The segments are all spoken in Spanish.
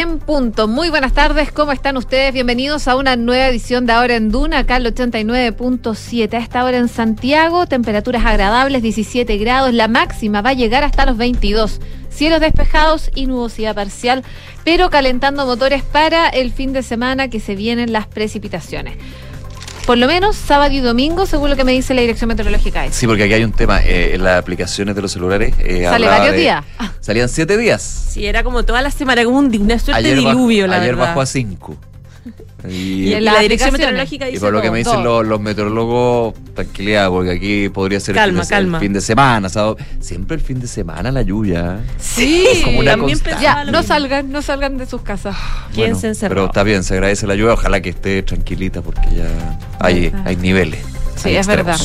en punto. Muy buenas tardes, ¿cómo están ustedes? Bienvenidos a una nueva edición de Ahora en Duna, acá el 89.7. A esta hora en Santiago, temperaturas agradables, 17 grados. La máxima va a llegar hasta los 22. Cielos despejados y nubosidad parcial, pero calentando motores para el fin de semana que se vienen las precipitaciones por lo menos sábado y domingo, según lo que me dice la Dirección Meteorológica. Sí, porque aquí hay un tema. Eh, en las aplicaciones de los celulares. Eh, Sale varios días. Salían siete días. Sí, era como toda la semana, como una suerte de diluvio, la ayer verdad. bajó a cinco. Y, en la, dirección meteorológica dice Y por lo que me dicen los, meteorólogos, tranquilidad, porque aquí podría ser el, fin de, semana, siempre el fin de semana la lluvia. Sí, como una también ya, no salgan, no salgan de sus casas. Bueno, pero está bien, se agradece la lluvia, ojalá que esté tranquilita porque ya hay, hay niveles. Sí, es verdad.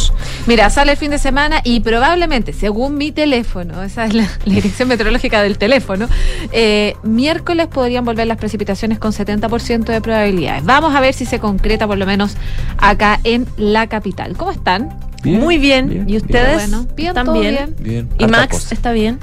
Mira, sale el fin de semana y probablemente, según mi teléfono, esa es la, dirección meteorológica del teléfono, eh, miércoles podrían volver las precipitaciones con 70% de probabilidades. Vamos a ver si se concreta por lo menos acá en la capital. ¿Cómo están? Muy bien. ¿Y ustedes? Bueno, bien, también. bien. ¿Y Max está bien?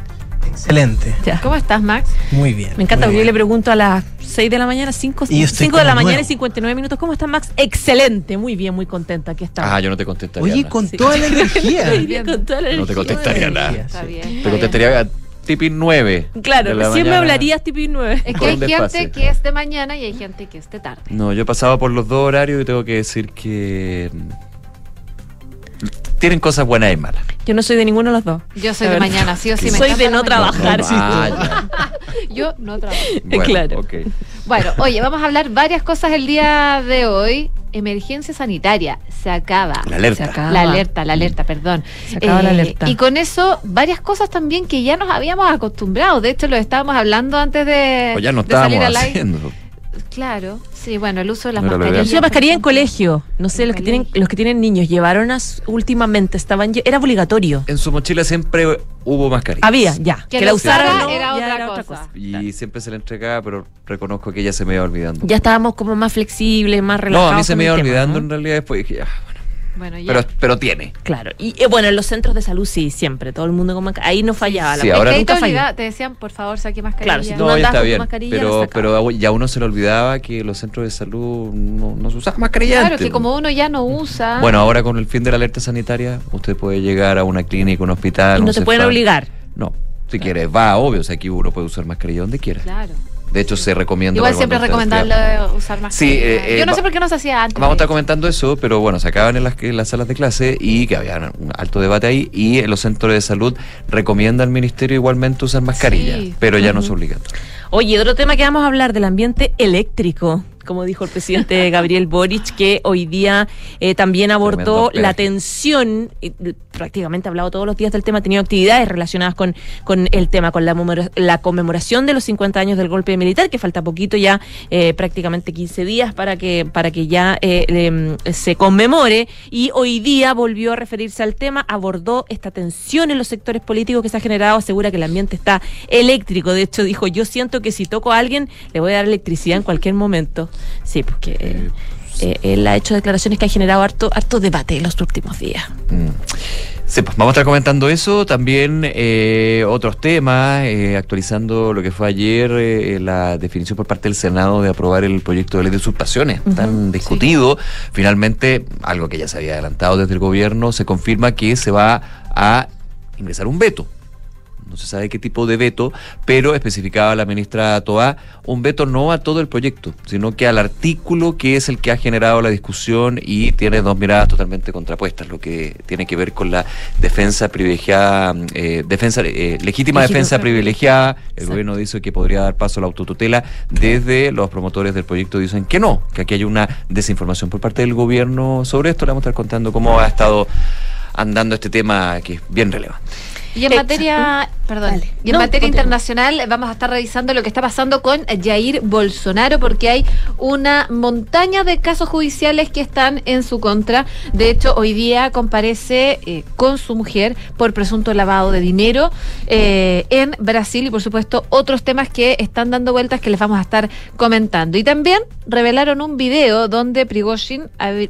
Excelente. ¿Cómo estás, Max? Muy bien. Me encanta, porque yo le pregunto a las 6 de la mañana, 5, 5 de la mañana y 59 minutos. ¿Cómo estás, Max? Excelente, muy bien, muy contenta. Aquí está. Ah, yo no te contestaría. Oye, con, toda la energía. con toda la energía. No te contestaría nada. Está bien. Te contestaría tipi 9. Claro, siempre hablarías tipi 9. Es que hay gente que es de mañana y hay gente que es de tarde. No, yo he pasado por los dos horarios y tengo que decir que tienen cosas buenas y malas. Yo no soy de ninguno de los dos. Yo soy de mañana, sí o sí. Me soy de no trabajar. Ah, Yo no trabajo. Bueno, claro. Bueno, oye, vamos a hablar varias cosas el día de hoy. Emergencia sanitaria. Se acaba. La alerta. Se acaba. La alerta, la alerta, perdón. Se acaba la eh, alerta. Y con eso, varias cosas también que ya nos habíamos acostumbrado. De hecho, lo estábamos hablando antes de. Pues ya no estábamos haciendo. Claro, sí, bueno, el uso de las mascarillas. Uso de mascarilla en colegio. No sé, los que tienen los que tienen niños llevaron últimamente estaban era obligatorio. En su mochila siempre hubo mascarilla. Había, ya. Que, la usaran era, otra, cosa. Y siempre se le entregaba, pero reconozco que ya se me iba olvidando. Ya estábamos como más flexibles, más relajados. No, a mí se me iba olvidando en realidad después dije, ya, bueno, Pero, pero tiene. Claro. Y eh, bueno, en los centros de salud sí, siempre. Todo el mundo con mascarilla. Ahí no fallaba. Sí, la ahora nunca te, te decían, por favor, saque mascarilla. Claro, si tú no, ya está bien. Mascarilla, pero, pero ya uno se le olvidaba que los centros de salud no, no se usaban mascarilla. Claro, que como uno ya no usa. Bueno, ahora con el fin de la alerta sanitaria, usted puede llegar a una clínica, un hospital. Y no te pueden obligar. No. Si quieres, va, obvio. O sea, aquí uno puede usar mascarilla donde quiera. Claro. De hecho, se recomienda. Igual siempre es recomendable usar más. Sí, eh, Yo no sé por qué no se hacía antes. Vamos a estar comentando eso, pero bueno, se acaban en las, en las salas de clase y que había un alto debate ahí. Y en los centros de salud recomienda al ministerio igualmente usar mascarilla, pero ya no es obligatorio. Oye, otro tema que vamos a hablar del ambiente eléctrico como dijo el presidente Gabriel Boric, que hoy día eh, también abordó la tensión, prácticamente ha hablado todos los días del tema, ha tenido actividades relacionadas con, con el tema, con la, la conmemoración de los 50 años del golpe militar, que falta poquito ya, eh, prácticamente 15 días para que, para que ya eh, se conmemore, y hoy día volvió a referirse al tema, abordó esta tensión en los sectores políticos que se ha generado, asegura que el ambiente está eléctrico, de hecho dijo, yo siento que si toco a alguien, le voy a dar electricidad en cualquier momento. Sí, porque eh, eh, él ha hecho declaraciones que han generado harto, harto debate en los últimos días. Mm. Sí, pues vamos a estar comentando eso, también eh, otros temas, actualizando lo que fue ayer la definición por parte del Senado de aprobar el proyecto de ley de usurpaciones, tan discutido. Finalmente, algo que ya se había adelantado desde el gobierno, se confirma que se va a ingresar un veto no se sabe qué tipo de veto, pero especificaba la ministra Toá un veto no a todo el proyecto, sino que al artículo que es el que ha generado la discusión y tiene dos miradas totalmente contrapuestas, lo que tiene que ver con la defensa privilegiada, eh, defensa eh, legítima defensa privilegiada. El gobierno dice que podría dar paso a la autotutela. Desde los promotores del proyecto dicen que no, que aquí hay una desinformación por parte del gobierno sobre esto. Le vamos a estar contando cómo ha estado andando este tema que es bien relevante. Y en materia, perdón, y en materia internacional vamos a estar revisando lo que está pasando con Jair Bolsonaro porque hay una montaña de casos judiciales que están en su contra. De hecho, hoy día comparece eh, con su mujer por presunto lavado de dinero eh, en Brasil y por supuesto otros temas que están dando vueltas que les vamos a estar comentando. Y también revelaron un video donde Prigozhin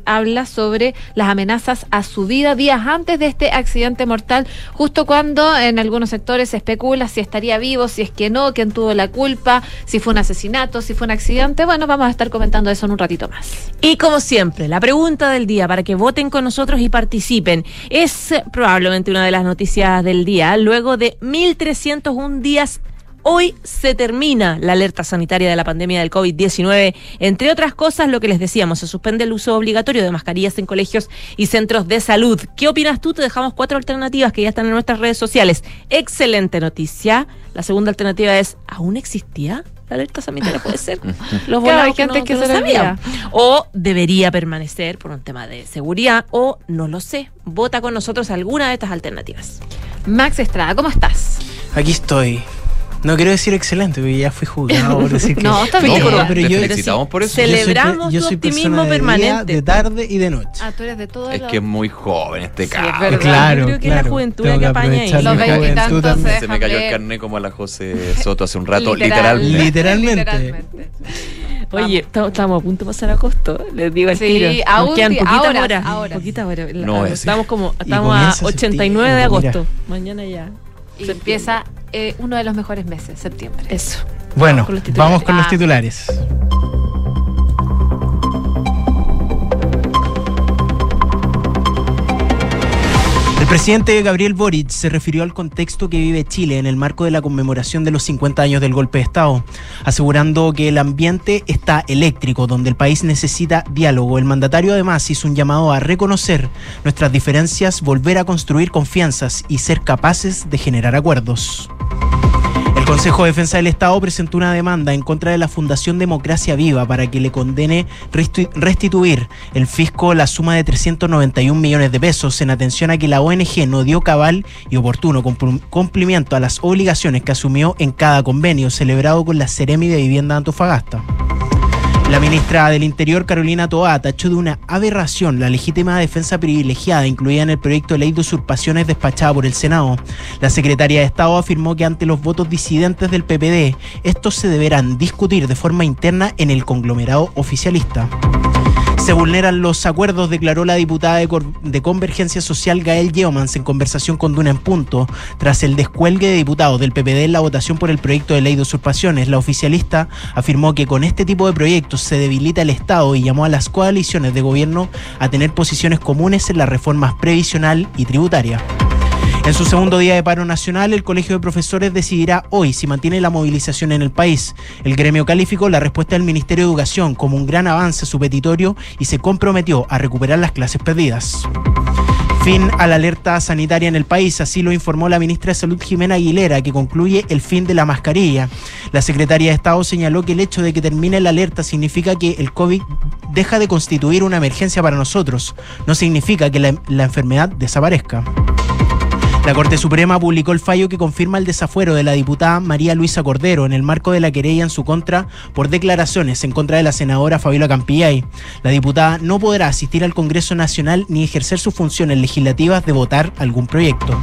habla sobre las amenazas a su vida días antes de este accidente mortal, justo cuando en algunos sectores se especula si estaría vivo, si es que no, quién tuvo la culpa, si fue un asesinato, si fue un accidente. Bueno, vamos a estar comentando eso en un ratito más. Y como siempre, la pregunta del día para que voten con nosotros y participen es probablemente una de las noticias del día. Luego de 1.301 días Hoy se termina la alerta sanitaria de la pandemia del COVID-19. Entre otras cosas, lo que les decíamos, se suspende el uso obligatorio de mascarillas en colegios y centros de salud. ¿Qué opinas tú? Te dejamos cuatro alternativas que ya están en nuestras redes sociales. Excelente noticia. La segunda alternativa es, ¿aún existía? La alerta sanitaria puede ser. Los claro, gente que, se sabía. O debería permanecer por un tema de seguridad, o no lo sé. Vota con nosotros alguna de estas alternativas. Max Estrada, ¿cómo estás? Aquí estoy no quiero decir excelente, porque ya fui juzgado por decir que. no, está bien. pero, yo, felicitamos por eso. Celebramos tu optimismo permanente. de tarde y de noche. Ah, tú eres de todo Es que es muy joven este caso. claro. Yo creo que es la juventud que, apaña ahí. Los veintitantos se, se me cayó el carnet como a la José Soto hace un rato, literalmente. Literalmente. Oye, estamos, a punto de pasar a costo, les digo al sí, tiro. Nos quedan poquitas ahora, horas. Ahora. Poquitas horas. No, estamos como estamos a 89 de agosto. Mañana ya. Y empieza eh, uno de los mejores meses, septiembre. Eso. Bueno, vamos con los titulares. Presidente Gabriel Boric se refirió al contexto que vive Chile en el marco de la conmemoración de los 50 años del golpe de Estado, asegurando que el ambiente está eléctrico, donde el país necesita diálogo. El mandatario además hizo un llamado a reconocer nuestras diferencias, volver a construir confianzas y ser capaces de generar acuerdos. El Consejo de Defensa del Estado presentó una demanda en contra de la Fundación Democracia Viva para que le condene restituir el fisco la suma de 391 millones de pesos en atención a que la ONG no dio cabal y oportuno cumplimiento a las obligaciones que asumió en cada convenio celebrado con la Ceremi de Vivienda Antofagasta. La ministra del Interior, Carolina Toá, tachó de una aberración la legítima defensa privilegiada incluida en el proyecto de ley de usurpaciones despachada por el Senado. La secretaria de Estado afirmó que ante los votos disidentes del PPD, estos se deberán discutir de forma interna en el conglomerado oficialista. Se vulneran los acuerdos, declaró la diputada de, Convergencia Social Gael Yeomans en conversación con Duna en Punto. Tras el descuelgue de diputados del PPD en la votación por el proyecto de ley de usurpaciones, la oficialista afirmó que con este tipo de proyectos se debilita el Estado y llamó a las coaliciones de gobierno a tener posiciones comunes en las reformas previsional y tributaria. En su segundo día de paro nacional, el Colegio de Profesores decidirá hoy si mantiene la movilización en el país. El gremio calificó la respuesta del Ministerio de Educación como un gran avance a su petitorio y se comprometió a recuperar las clases perdidas. Fin a la alerta sanitaria en el país, así lo informó la ministra de Salud Jimena Aguilera, que concluye el fin de la mascarilla. La secretaria de Estado señaló que el hecho de que termine la alerta significa que el COVID deja de constituir una emergencia para nosotros, no significa que la enfermedad desaparezca. La Corte Suprema publicó el fallo que confirma el desafuero de la diputada María Luisa Cordero en el marco de la querella en su contra por declaraciones en contra de la senadora Fabiola Campillay. La diputada no podrá asistir al Congreso Nacional ni ejercer sus funciones legislativas de votar algún proyecto.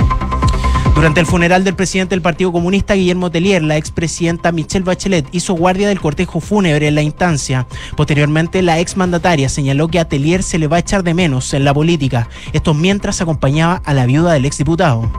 Durante el funeral del presidente del Partido Comunista, Guillermo Tellier, la expresidenta Michelle Bachelet hizo guardia del cortejo fúnebre en la instancia. Posteriormente, la exmandataria señaló que a Tellier se le va a echar de menos en la política, esto mientras acompañaba a la viuda del exdiputado.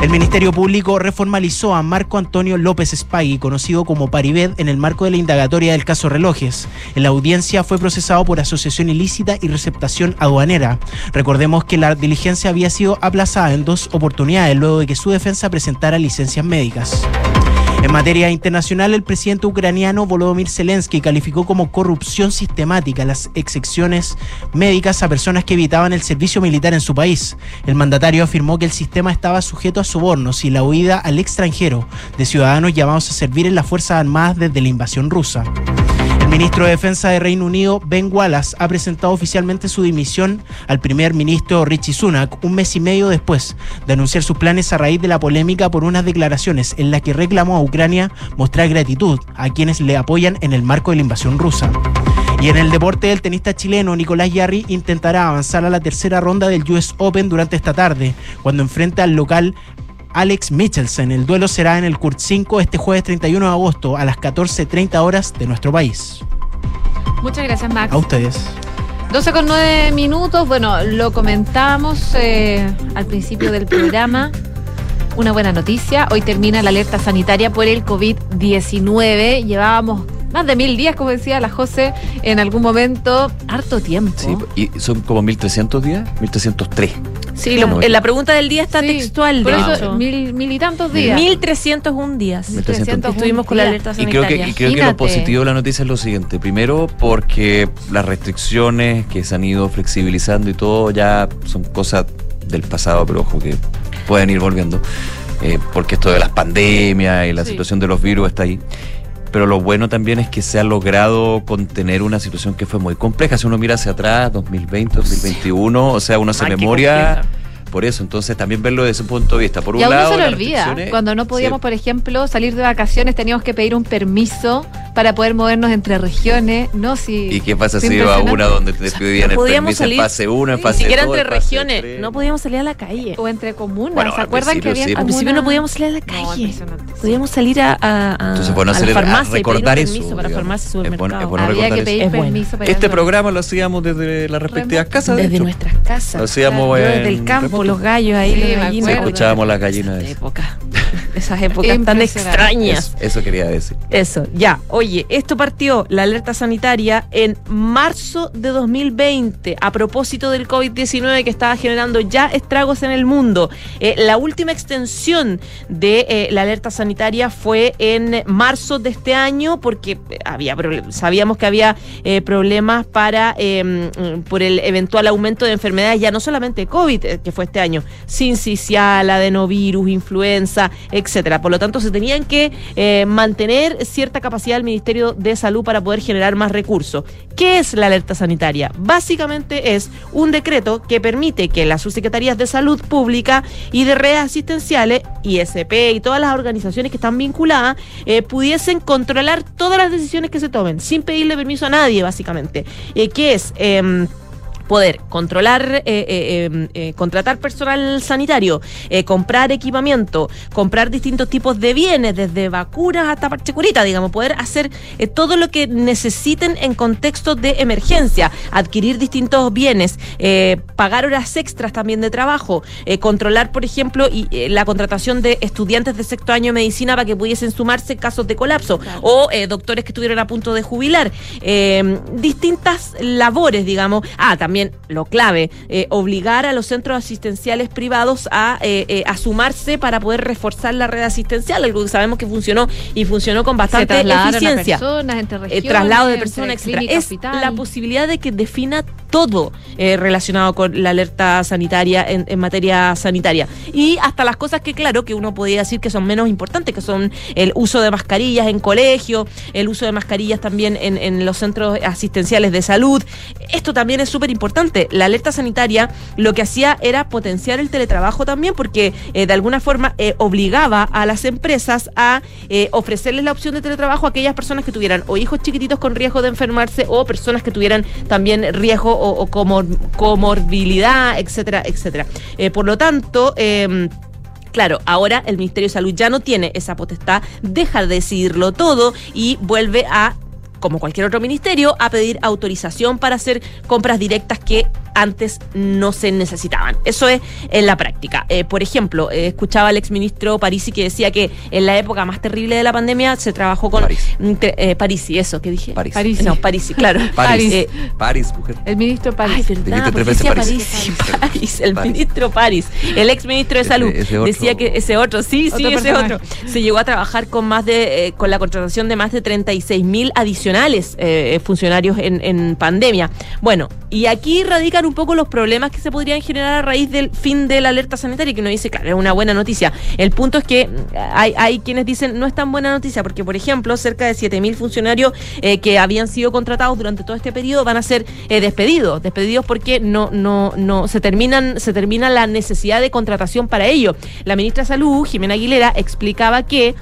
El Ministerio Público reformalizó a Marco Antonio López Spagui, conocido como Paribet, en el marco de la indagatoria del caso Relojes. En la audiencia fue procesado por asociación ilícita y receptación aduanera. Recordemos que la diligencia había sido aplazada en dos oportunidades luego de que su defensa presentara licencias médicas. En materia internacional, el presidente ucraniano Volodymyr Zelensky calificó como corrupción sistemática las excepciones médicas a personas que evitaban el servicio militar en su país. El mandatario afirmó que el sistema estaba sujeto a sobornos y la huida al extranjero de ciudadanos llamados a servir en las Fuerzas Armadas desde la invasión rusa. Ministro de Defensa de Reino Unido, Ben Wallace, ha presentado oficialmente su dimisión al primer ministro Richie Sunak un mes y medio después de anunciar sus planes a raíz de la polémica por unas declaraciones en las que reclamó a Ucrania mostrar gratitud a quienes le apoyan en el marco de la invasión rusa. Y en el deporte, el tenista chileno Nicolás Yarri intentará avanzar a la tercera ronda del US Open durante esta tarde, cuando enfrenta al local Alex Michelsen. El duelo será en el Kurt 5 este jueves 31 de agosto a las 14.30 horas de nuestro país. Muchas gracias, Max. A ustedes. 12 con 9 minutos. Bueno, lo comentábamos eh, al principio del programa. una buena noticia. Hoy termina la alerta sanitaria por el COVID-19. Llevábamos más de mil días, como decía la José, en algún momento, harto tiempo. Sí, y son como 1300 días, 1303. Sí, en la pregunta del día está textual. Por eso, mil, mil, y tantos días. 1301 días. 1300 Estuvimos con la alerta sanitaria. Y creo, que, y creo que lo positivo de la noticia es lo siguiente. Primero, porque las restricciones que se han ido flexibilizando y todo ya son cosas del pasado, pero ojo que pueden ir volviendo. Eh, porque esto de las pandemias y la situación de los virus está ahí pero lo bueno también es que se ha logrado contener una situación que fue muy compleja. Si uno mira hacia atrás, 2020, 2021, o sea, uno se memoria por eso, entonces también verlo desde ese punto de vista. Por un y a uno se lo olvida. Cuando no podíamos, por ejemplo, salir de vacaciones, teníamos que pedir un permiso para poder movernos entre regiones, ¿no? Si, ¿Y qué pasa si iba a una donde te pedían el permiso en fase 1, en fase 2? Ni siquiera entre regiones, no podíamos salir a la calle. O entre comunas, ¿se acuerdan que había Al principio no podíamos salir a la calle. podíamos salir a, a, Entonces, bueno, a la farmacia recordar eso. Para farmacia, es bueno, es bueno había que pedir permiso para Este programa lo hacíamos desde las respectivas casas. Desde nuestras casas. Lo hacíamos Desde el campo, los gallos ahí escuchábamos las gallinas. Esa época. Esas épocas tan extrañas. Eso, quería decir. Eso, ya. Oye, esto partió la alerta sanitaria en marzo de 2020 a propósito del COVID-19 que estaba generando ya estragos en el mundo. Eh, la última extensión de eh, la alerta sanitaria fue en marzo de este año porque había sabíamos que había eh, problemas para em, por el eventual aumento de enfermedades ya no solamente COVID que fue este año, sincicial, adenovirus, influenza, etcétera. Por lo tanto, se tenían que eh, mantener cierta capacidad del Ministerio de Salud para poder generar más recursos. ¿Qué es la alerta sanitaria? Básicamente es un decreto que permite que las subsecretarías de salud pública y de redes asistenciales, ISP y todas las organizaciones que están vinculadas, eh, pudiesen controlar todas las decisiones que se tomen, sin pedirle permiso a nadie, básicamente. Eh, ¿Qué es? Em, poder controlar, eh, eh, em, eh, contratar personal sanitario, comprar equipamiento, comprar distintos tipos de bienes, desde vacunas hasta parchecurita, digamos, poder hacer todo lo que necesiten en contexto de emergencia, adquirir distintos bienes, pagar horas extras también de trabajo, controlar, por ejemplo, y, la contratación de estudiantes de sexto año de medicina para que pudiesen sumarse casos de colapso, o doctores que estuvieron a punto de jubilar, distintas labores, digamos. Ah, también lo clave, eh, obligar a los centros asistenciales privados a, eh, eh, a sumarse para poder reforzar la red asistencial, algo que sabemos que funcionó y funcionó con bastante eficiencia. traslado de personas, etc. Es la posibilidad de que defina todo relacionado con la alerta sanitaria en, materia sanitaria. Y hasta las cosas que, claro, que uno podría decir que son menos importantes, que son el uso de mascarillas en colegio, el uso de mascarillas también en, en los centros asistenciales de salud. Esto también es súper importante la alerta sanitaria lo que hacía era potenciar el teletrabajo también porque eh, de alguna forma eh, obligaba a las empresas a eh, ofrecerles la opción de teletrabajo a aquellas personas que tuvieran o hijos chiquititos con riesgo de enfermarse o personas que tuvieran también riesgo o, comorbilidad, etcétera, etcétera. por lo tanto, em, Claro, ahora el Ministerio de Salud ya no tiene esa potestad, deja de decidirlo todo y vuelve a como cualquier otro ministerio, a pedir autorización para hacer compras directas que antes no se necesitaban. Eso es en la práctica. Eh, por ejemplo, eh, escuchaba al exministro Parisi que decía que en la época más terrible de la pandemia se trabajó con París. Eh, Parisi, eso, ¿qué dije? París. París. No, Parisi, claro. París. Eh, París, mujer. El ministro París. Ay, verdad, París. París. El ministro París. El exministro de Salud decía que ese otro, sí, sí, ese otro. Se llegó a trabajar con más de, con la contratación de más de 36 mil adicionales funcionarios en, en pandemia. Bueno, y aquí radican un poco los problemas que se podrían generar a raíz del fin de la alerta sanitaria, que nos dice, claro, es una buena noticia. El punto es que hay, hay quienes dicen no es tan buena noticia, porque, por ejemplo, cerca de 7.000 funcionarios eh, que habían sido contratados durante todo este periodo van a ser eh, despedidos, despedidos porque no, no, no se terminan, se termina la necesidad de contratación para ello. La ministra de Salud, Jimena Aguilera, explicaba que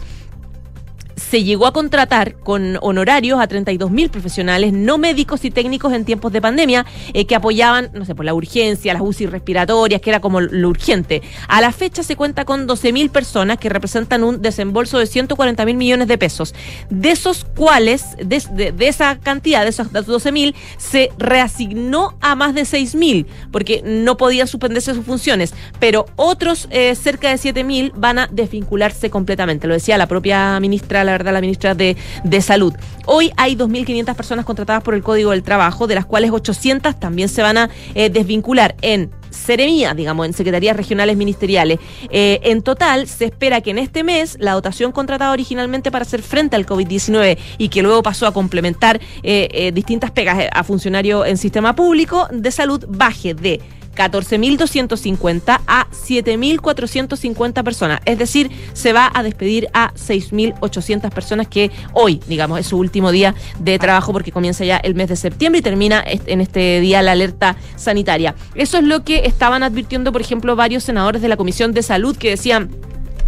se llegó a contratar con honorarios a 32 mil profesionales no médicos y técnicos en tiempos de pandemia que apoyaban, no sé, por la urgencia, las UCI respiratorias, que era como lo urgente. A la fecha se cuenta con 12 mil personas que representan un desembolso de 140 mil millones de pesos. De esos cuales, de, esa cantidad, de esos 12 mil, se reasignó a más de 6 mil, porque no podían suspenderse sus funciones, pero otros eh, cerca de 7 mil van a desvincularse completamente. Lo decía la propia ministra, la verdad, la ministra de, de Salud. Hoy hay 2.500 personas contratadas por el Código del Trabajo, de las cuales 800 también se van a eh, desvincular en Seremía, digamos, en secretarías regionales ministeriales. Eh, en total, se espera que en este mes la dotación contratada originalmente para hacer frente al COVID-19 y que luego pasó a complementar eh, distintas pegas a funcionarios en sistema público de salud baje de 14.250 a 7.450 personas. Es decir, se va a despedir a 6.800 personas que hoy, digamos, es su último día de trabajo porque comienza ya el mes de septiembre y termina en este día la alerta sanitaria. Eso es lo que estaban advirtiendo, por ejemplo, varios senadores de la Comisión de Salud que decían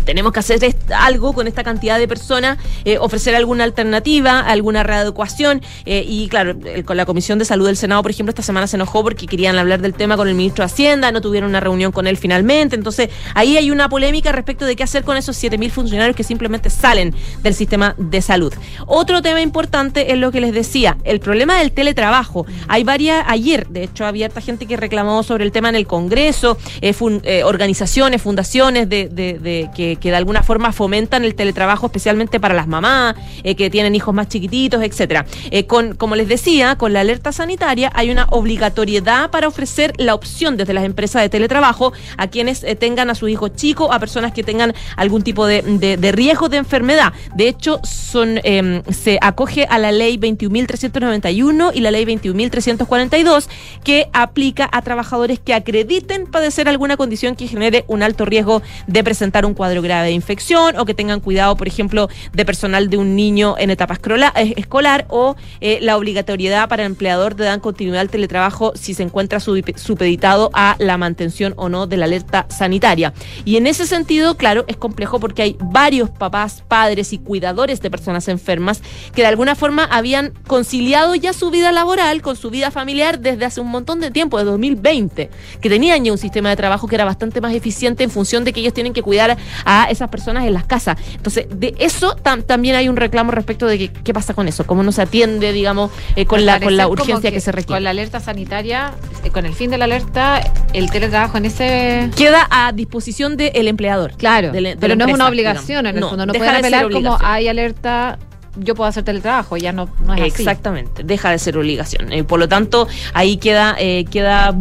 tenemos que hacer algo con esta cantidad de personas, eh, ofrecer alguna alternativa, alguna readecuación. Eh, y claro, con la Comisión de Salud del Senado, por ejemplo, esta semana se enojó porque querían hablar del tema con el ministro de Hacienda, no tuvieron una reunión con él finalmente. Entonces, ahí hay una polémica respecto de qué hacer con esos 7.000 funcionarios que simplemente salen del sistema de salud. Otro tema importante es lo que les decía, el problema del teletrabajo. Hay varias, ayer, de hecho, había harta gente que reclamó sobre el tema en el Congreso, eh, organizaciones, fundaciones de, de que que de alguna forma fomentan el teletrabajo, especialmente para las mamás eh, que tienen hijos más chiquititos, etcétera. Eh, con, como les decía, con la alerta sanitaria hay una obligatoriedad para ofrecer la opción desde las empresas de teletrabajo a quienes eh, tengan a sus hijos chicos, a personas que tengan algún tipo de, de, riesgo de enfermedad. De hecho, son em, se acoge a la ley 21.391 y la ley 21.342 que aplica a trabajadores que acrediten padecer alguna condición que genere un alto riesgo de presentar un cuadro grave de infección o que tengan cuidado, por ejemplo, de personal de un niño en etapa eh, escolar o eh, la obligatoriedad para el empleador de dar continuidad al teletrabajo si se encuentra supeditado a la mantención o no de la alerta sanitaria. Y en ese sentido, claro, es complejo porque hay varios papás, padres y cuidadores de personas enfermas que de alguna forma habían conciliado ya su vida laboral con su vida familiar desde hace un montón de tiempo, de 2020, que tenían ya un sistema de trabajo que era bastante más eficiente en función de que ellos tienen que cuidar a esas personas en las casas. Entonces, de eso también hay un reclamo respecto de qué pasa con eso, cómo no se atiende, digamos, eh, con, la, con la urgencia que, se requiere. Con la alerta sanitaria, eh, con el fin de la alerta, el teletrabajo en ese... Queda a disposición del empleador. Claro, pero no es una obligación en el fondo. No puede apelar como hay alerta yo puedo hacer teletrabajo, ya no, no es Exactamente, deja de ser obligación. Eh, por lo tanto, ahí queda, eh, queda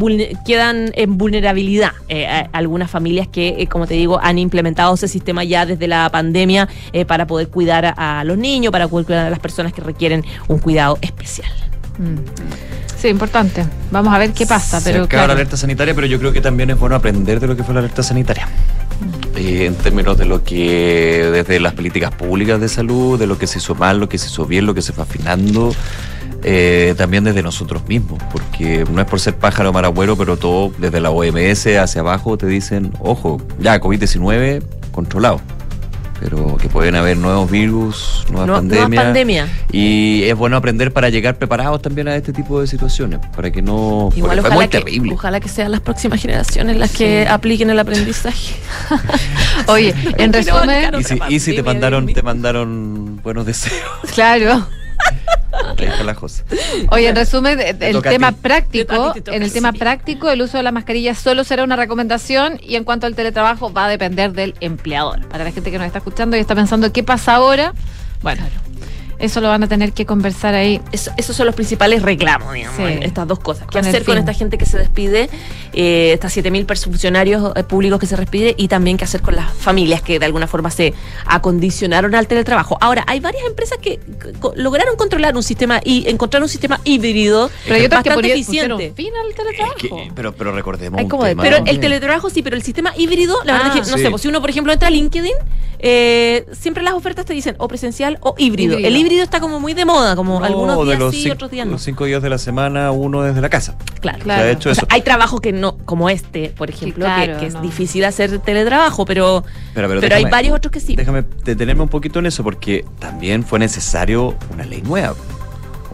quedan en vulnerabilidad eh, algunas familias que, como te digo, han implementado ese sistema ya desde la pandemia para poder cuidar a, los niños, para poder cuidar a las personas que requieren un cuidado especial. Mm. Sí, importante. Vamos a ver qué pasa. pero acaba la alerta sanitaria, pero yo creo que también es bueno aprender de lo que fue la alerta sanitaria. Eh, en términos de lo que, desde las políticas públicas de salud, de lo que se hizo mal, lo que se hizo bien, lo que se fue afinando, eh, también desde nosotros mismos, porque no es por ser pájaro maragüero, pero todo desde la OMS hacia abajo te dicen, ojo, ya COVID-19 controlado pero que pueden haber nuevos virus, nuevas pandemias. Y es bueno aprender para llegar preparados también a este tipo de situaciones, para que no... Igual ojalá que, terrible. ojalá que sean las próximas generaciones las que apliquen el aprendizaje. Oye, en resumen... Y si, te mandaron, te mandaron buenos deseos. Claro. Oye, en resumen, el tema práctico, en el tema práctico, el uso de la mascarilla solo será una recomendación y en cuanto al teletrabajo va a depender del empleador. Para la gente que nos está escuchando y está pensando qué pasa ahora, bueno, eso lo van a tener que conversar ahí. esos son los principales reclamos, digamos, estas dos cosas. ¿Qué hacer con esta gente que se despide, eh, estas 7.000 funcionarios eh, públicos que se despide y también qué hacer con las familias que de alguna forma se acondicionaron al teletrabajo? Ahora, hay varias empresas que lograron controlar un sistema y encontrar un sistema híbrido pero hay otras bastante que eficiente. fin al teletrabajo. pero, pero recordemos. pero el teletrabajo sí, pero el sistema híbrido, la verdad es que, ah. no sé, pues, si uno, por ejemplo, entra a LinkedIn, eh, siempre las ofertas te dicen o presencial o híbrido. El híbrido está como muy de moda, como algunos días los sí, cinco, otros días no. Los cinco días de la semana, uno desde la casa. Claro, claro. hecho eso. hay trabajos que no, como este, por ejemplo, que, es difícil hacer teletrabajo, pero, pero, hay varios otros que sí. Déjame detenerme un poquito en eso, porque también fue necesario una ley nueva.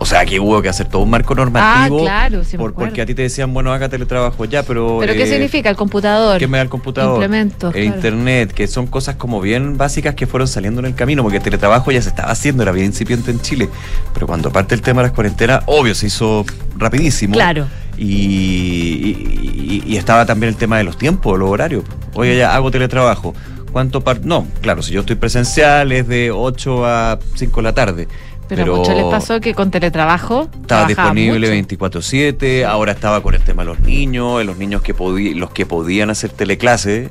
O sea, que hubo que hacer todo un marco normativo. Ah, claro, sí Porque a ti te decían, bueno, haga teletrabajo ya, pero. ¿Pero qué eh, significa? El computador. ¿Qué me da el computador? Implementos. E internet, que son cosas como bien básicas que fueron saliendo en el camino, porque el teletrabajo ya se estaba haciendo, era bien incipiente en Chile. Pero cuando parte el tema de las cuarentenas, obvio, se hizo rapidísimo. Claro. Y, y, estaba también el tema de los tiempos, los horarios. Oye, ya hago teletrabajo. ¿Cuánto par No, claro, si yo estoy presencial es de 8 a 5 de la tarde. Pero, mucho les pasó que con teletrabajo estaba disponible 24/7, ahora estaba con el tema de los niños, los niños que podían, los que podían hacer teleclase.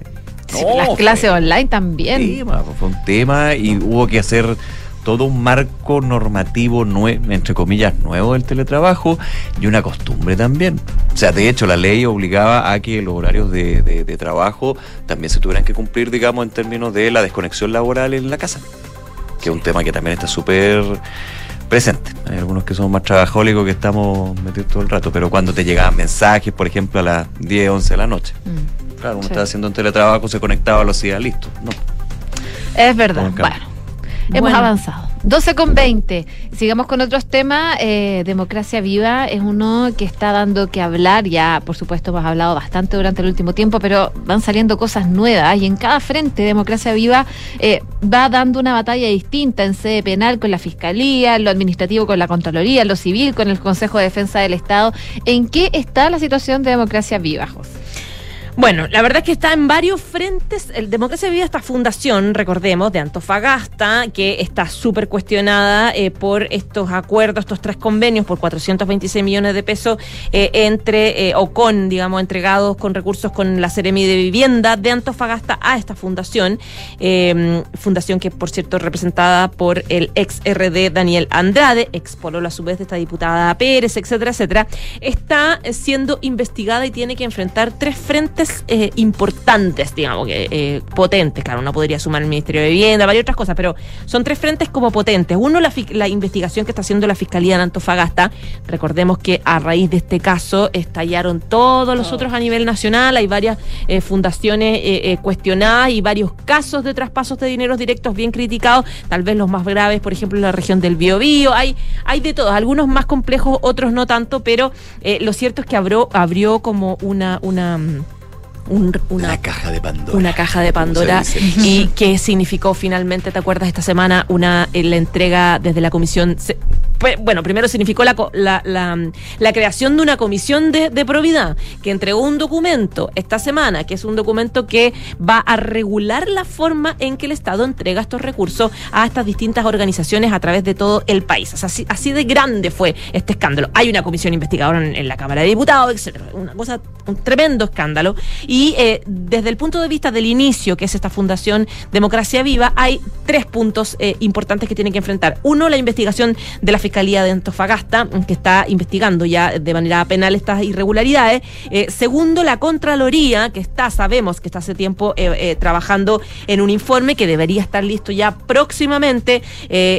las clases online también. fue un tema y hubo que hacer todo un marco normativo, entre comillas, nuevo del teletrabajo y una costumbre también. O sea, de hecho, la ley obligaba a que los horarios de, de trabajo también se tuvieran que cumplir, digamos, en términos de la desconexión laboral en la casa que es un tema que también está súper presente. Hay algunos que son más trabajólicos que estamos metidos todo el rato, pero cuando te llegaban mensajes, por ejemplo, a las 10, 11 de la noche. Mm. Claro, uno está haciendo un teletrabajo, se conectaba a los días, listo. No. Es verdad. Bueno, hemos avanzado. 12 con 20. Sigamos con otros temas. Eh, Democracia Viva es uno que está dando que hablar. Ya, por supuesto, hemos hablado bastante durante el último tiempo, pero van saliendo cosas nuevas. Y en cada frente, Democracia Viva eh, va dando una batalla distinta en sede penal con la Fiscalía, en lo administrativo con la Contraloría, en lo civil con el Consejo de Defensa del Estado. ¿En qué está la situación de Democracia Viva, José? Bueno, la verdad es que está en varios frentes. El Democracia Viva, esta fundación, recordemos, de Antofagasta, que está súper cuestionada eh, por estos acuerdos, estos tres convenios por 426 millones de pesos eh, entre eh, o con, digamos, entregados con recursos con la Seremi de Vivienda de Antofagasta a esta fundación. fundación que, por cierto, representada por el ex RD Daniel Andrade, ex pololo a su vez de esta diputada Pérez, etcétera, etcétera. Está siendo investigada y tiene que enfrentar tres frentes eh, importantes, digamos, que eh, potentes. Claro, uno podría sumar el Ministerio de Vivienda, varias otras cosas, pero son tres frentes como potentes. Uno, la, investigación que está haciendo la Fiscalía en Antofagasta. Recordemos que a raíz de este caso estallaron todos los otros a nivel nacional. Hay varias eh, fundaciones cuestionadas y varios casos de traspasos de dineros directos bien criticados. Tal vez los más graves, por ejemplo, en la región del Biobío. Hay, hay de todos, algunos más complejos, otros no tanto, pero lo cierto es que abrió, abrió como una, una una caja de Pandora. Una caja de Pandora. ¿Y qué significó finalmente, te acuerdas, esta semana una eh, la entrega desde la comisión? bueno, primero significó la, la, creación de una comisión de, de, probidad que entregó un documento esta semana, que es un documento que va a regular la forma en que el Estado entrega estos recursos a estas distintas organizaciones a través de todo el país. así, así de grande fue este escándalo. Hay una comisión investigadora en, en la Cámara de Diputados, etcétera. Una cosa, un tremendo escándalo. Y eh, desde el punto de vista del inicio, que es esta Fundación Democracia Viva, hay tres puntos eh, importantes que tienen que enfrentar. Uno, la investigación de la Fiscalía de Antofagasta, que está investigando ya de manera penal estas irregularidades. Eh, segundo, la Contraloría, que está, sabemos que está hace tiempo trabajando en un informe que debería estar listo ya próximamente,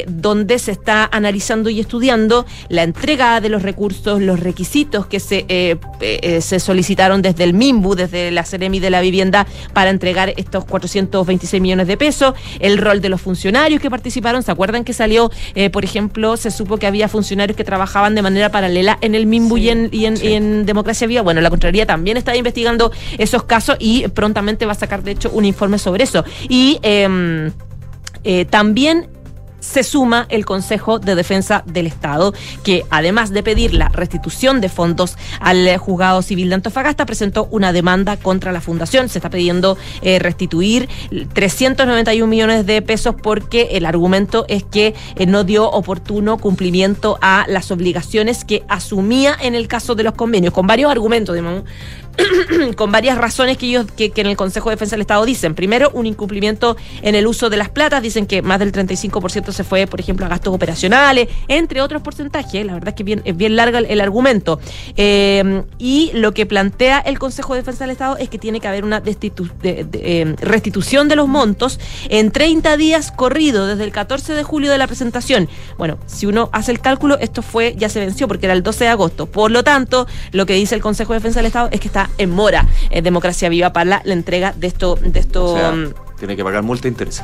donde se está analizando y estudiando la entrega de los recursos, los requisitos que se, se solicitaron desde el MIMBU, desde la Seremi de la Vivienda para entregar estos 426 millones de pesos, el rol de los funcionarios que participaron, ¿se acuerdan que salió, eh, por ejemplo, se supo que había funcionarios que trabajaban de manera paralela en el MIMBU y, en, Democracia Viva? Bueno, la Contraloría también está investigando esos casos y prontamente va a sacar, de hecho, un informe sobre eso. Y em, eh, también se suma el Consejo de Defensa del Estado, que además de pedir la restitución de fondos al juzgado civil de Antofagasta, presentó una demanda contra la fundación. Se está pidiendo eh, restituir 391 millones de pesos porque el argumento es que eh, no dio oportuno cumplimiento a las obligaciones que asumía en el caso de los convenios, con varios argumentos, digamos con varias razones que ellos que, en el Consejo de Defensa del Estado dicen. Primero, un incumplimiento en el uso de las platas. Dicen que más del 35% se fue, por ejemplo, a gastos operacionales, entre otros porcentajes. La verdad es que es bien larga el, argumento. Eh, y lo que plantea el Consejo de Defensa del Estado es que tiene que haber una eh, restitución de los montos en 30 días corrido desde el 14 de julio de la presentación. Bueno, si uno hace el cálculo, esto fue ya se venció porque era el 12 de agosto. Por lo tanto, lo que dice el Consejo de Defensa del Estado es que está en mora eh, Democracia Viva para la, entrega de esto. De esto mm, tiene que pagar multa e interés.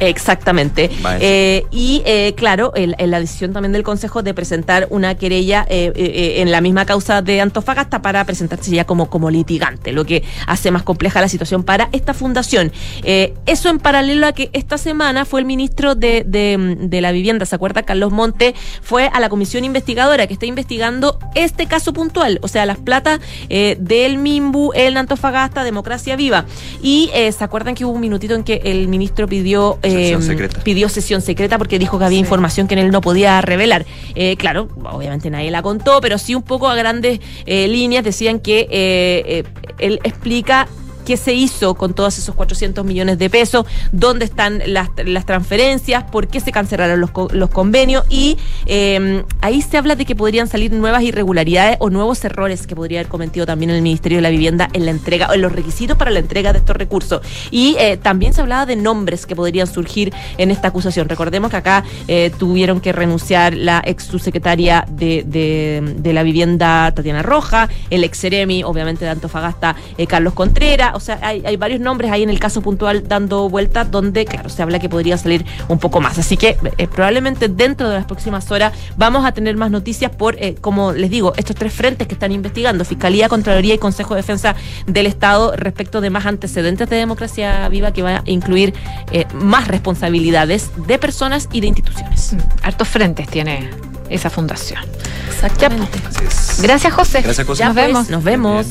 Exactamente. Eh, y eh, claro, en, la decisión también del Consejo de presentar una querella eh, en la misma causa de Antofagasta para presentarse ya como, como litigante, lo que hace más compleja la situación para esta fundación. eso en paralelo a que esta semana fue el ministro de, de, la Vivienda, ¿se acuerda? Carlos Monte, fue a la comisión investigadora que está investigando este caso puntual, o sea, las platas del Mimbu, el Antofagasta, Democracia Viva. Y se acuerdan que hubo un minutito en que el ministro pidió Em, pidió sesión secreta porque dijo que había información que él no podía revelar. Eh, claro, obviamente nadie la contó, pero sí un poco a grandes eh, líneas decían que eh, él explica qué se hizo con todos esos 400 millones de pesos, dónde están las, transferencias, por qué se cancelaron los, los convenios y em, ahí se habla de que podrían salir nuevas irregularidades o nuevos errores que podría haber cometido también el Ministerio de la Vivienda en la entrega, en los requisitos para la entrega de estos recursos. Y eh, también se hablaba de nombres que podrían surgir en esta acusación. Recordemos que acá eh, tuvieron que renunciar la ex subsecretaria de, de, la vivienda Tatiana Roja, el ex Ceremi, obviamente de Antofagasta, eh, Carlos Contreras, o sea, hay, varios nombres ahí en el caso puntual dando vueltas donde, claro, se habla que podría salir un poco más. Así que eh, probablemente dentro de las próximas horas vamos a tener más noticias por, eh, como les digo, estos tres frentes que están investigando, Fiscalía, Contraloría y Consejo de Defensa del Estado respecto de más antecedentes de democracia viva que va a incluir eh, más responsabilidades de personas y de instituciones. Mm, hartos frentes tiene esa fundación. Exactamente. Gracias, José. Gracias, José. nos vemos. Nos vemos.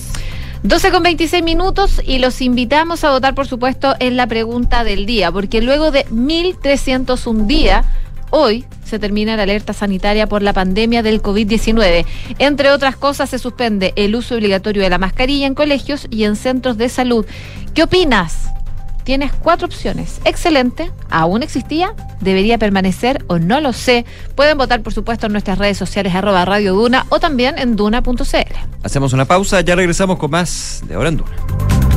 12 con 26 minutos y los invitamos a votar, por supuesto, en la pregunta del día, porque luego de 1.301 días, hoy se termina la alerta sanitaria por la pandemia del COVID-19. Entre otras cosas, se suspende el uso obligatorio de la mascarilla en colegios y en centros de salud. ¿Qué opinas? Tienes cuatro opciones. Excelente, aún existía, debería permanecer o no lo sé. Pueden votar, por supuesto, en nuestras redes sociales arroba Radio o también en duna.cl. Hacemos una pausa, ya regresamos con más de Ahora en Duna.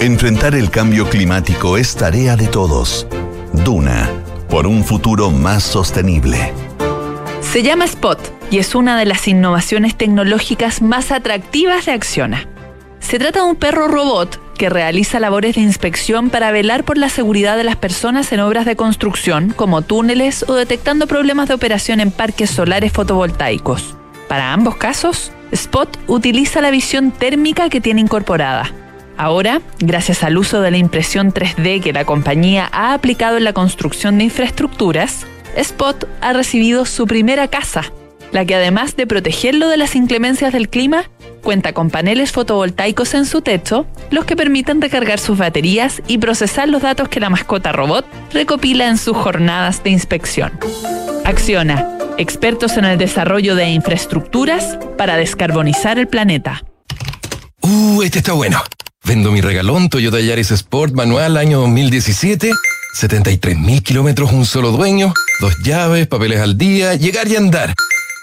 Enfrentar el cambio climático es tarea de todos. Duna por un futuro más sostenible. Se llama Spot y es una de las innovaciones tecnológicas más atractivas de Acciona. Se trata de un perro robot que realiza labores de inspección para velar por la seguridad de las personas en obras de construcción, como túneles o detectando problemas de operación en parques solares fotovoltaicos. Para ambos casos, Spot utiliza la visión térmica que tiene incorporada Ahora, gracias al uso de la impresión 3D que la compañía ha aplicado en la construcción de infraestructuras, Spot ha recibido su primera casa, la que además de protegerlo de las inclemencias del clima, cuenta con paneles fotovoltaicos en su techo, los que permiten recargar sus baterías y procesar los datos que la mascota robot recopila en sus jornadas de inspección. Acciona, expertos en el desarrollo de infraestructuras para descarbonizar el planeta. Uh, este está bueno. Vendo mi regalón Toyota Yaris Sport manual año 2017. 73 mil kilómetros, un solo dueño, dos llaves, papeles al día, llegar y andar.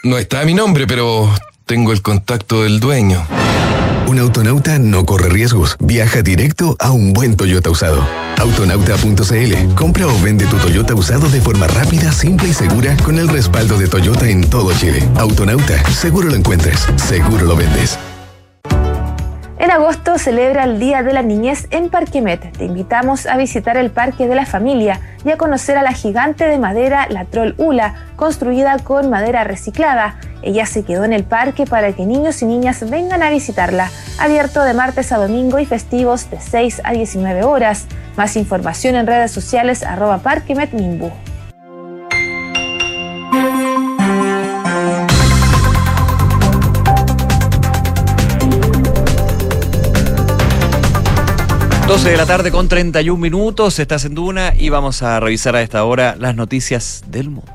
No está mi nombre, pero tengo el contacto del dueño. Un autonauta no corre riesgos. Viaja directo a un buen Toyota usado. Autonauta.cl. Compra o vende tu Toyota usado de forma rápida, simple y segura con el respaldo de Toyota en todo Chile. Autonauta. Seguro lo encuentres. Seguro lo vendes. En agosto celebra el Día de la Niñez en Parquemet. Te invitamos a visitar el Parque de la Familia y a conocer a la gigante de madera, la Troll Ula, construida con madera reciclada. Ella se quedó en el parque para que niños y niñas vengan a visitarla. Abierto de martes a domingo y festivos de 6 a 19 horas. Más información en redes sociales arroba Parquemet 12 de la tarde con 31 minutos, estás en Duna y vamos a revisar a esta hora las noticias del mundo.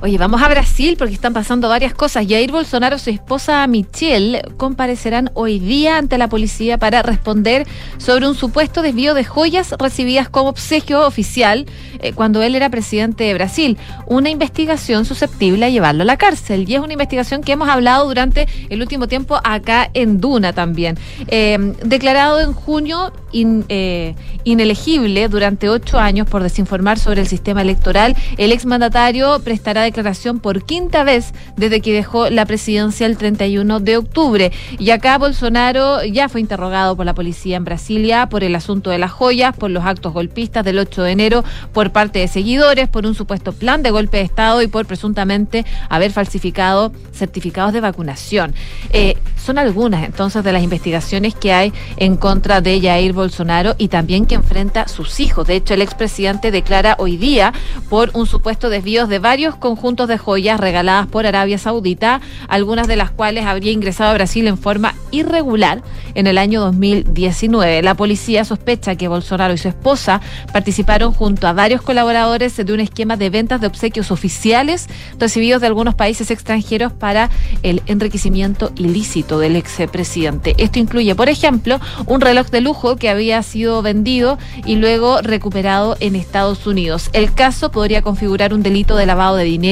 Oye, vamos a Brasil porque están pasando varias cosas. Jair Bolsonaro y su esposa Michelle comparecerán hoy día ante la policía para responder sobre un supuesto desvío de joyas recibidas como obsequio oficial eh, cuando él era presidente de Brasil. Una investigación susceptible a llevarlo a la cárcel. Y es una investigación que hemos hablado durante el último tiempo acá en Duna también. Eh, declarado en junio eh, inelegible durante ocho años por desinformar sobre el sistema electoral, el exmandatario prestará declaración por quinta vez desde que dejó la presidencia el 31 de octubre. Y acá Bolsonaro ya fue interrogado por la policía en Brasilia por el asunto de las joyas, por los actos golpistas del 8 de enero, por parte de seguidores, por un supuesto plan de golpe de Estado y por presuntamente haber falsificado certificados de vacunación. Eh, son algunas entonces de las investigaciones que hay en contra de Jair Bolsonaro y también que enfrenta a sus hijos. De hecho, el expresidente declara hoy día por un supuesto desvío de varios conjuntos de joyas regaladas por Arabia Saudita, algunas de las cuales habría ingresado a Brasil en forma irregular en el año 2019. La policía sospecha que Bolsonaro y su esposa participaron junto a varios colaboradores de un esquema de ventas de obsequios oficiales recibidos de algunos países extranjeros para el enriquecimiento ilícito del expresidente. Esto incluye, por ejemplo, un reloj de lujo que había sido vendido y luego recuperado en Estados Unidos. El caso podría configurar un delito de lavado de dinero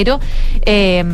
eh,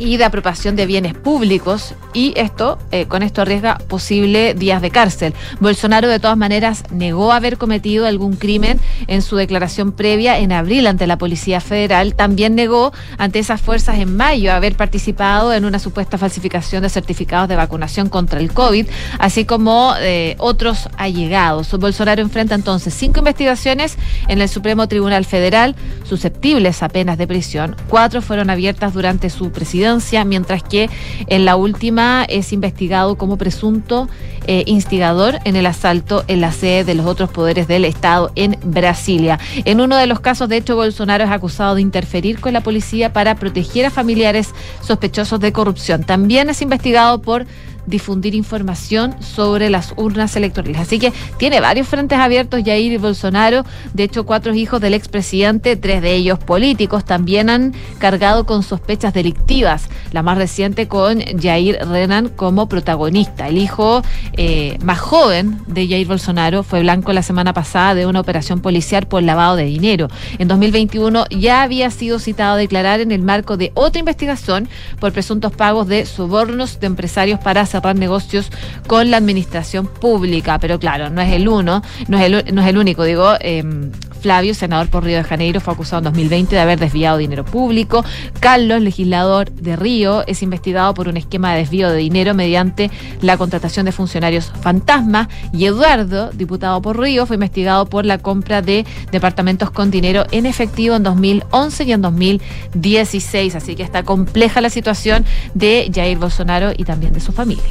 y de apropiación de bienes públicos y esto eh, con esto arriesga posible días de cárcel. Bolsonaro de todas maneras negó haber cometido algún crimen en su declaración previa en abril ante la Policía Federal. También negó ante esas fuerzas en mayo haber participado en una supuesta falsificación de certificados de vacunación contra el COVID, así como eh, otros allegados. Bolsonaro enfrenta entonces cinco investigaciones en el Supremo Tribunal Federal susceptibles a penas de prisión. Cuatro fueron abiertas durante su presidencia mientras que en la última es investigado como presunto eh, instigador en el asalto en la sede de los otros poderes del Estado en Brasilia. En uno de los casos, de hecho, Bolsonaro es acusado de interferir con la policía para proteger a familiares sospechosos de corrupción. También es investigado por difundir información sobre las urnas electorales. Así que tiene varios frentes abiertos Jair Bolsonaro. De hecho, cuatro hijos del expresidente, tres de ellos políticos, también han cargado con sospechas delictivas. La más reciente con Jair Renan como protagonista. El hijo eh, más joven de Jair Bolsonaro fue blanco la semana pasada de una operación policial por lavado de dinero. En 2021 ya había sido citado a declarar en el marco de otra investigación por presuntos pagos de sobornos de empresarios para cerrar negocios con la administración pública. Pero claro, no es el uno, no es el, no es el único, digo. Em, Flavio, senador por Río de Janeiro, fue acusado en 2020 de haber desviado dinero público. Carlos, legislador de Río, es investigado por un esquema de desvío de dinero mediante la contratación de funcionarios fantasma. Y Eduardo, diputado por Río, fue investigado por la compra de departamentos con dinero en efectivo en 2011 y en 2016. Así que está compleja la situación de Jair Bolsonaro y también de su familia.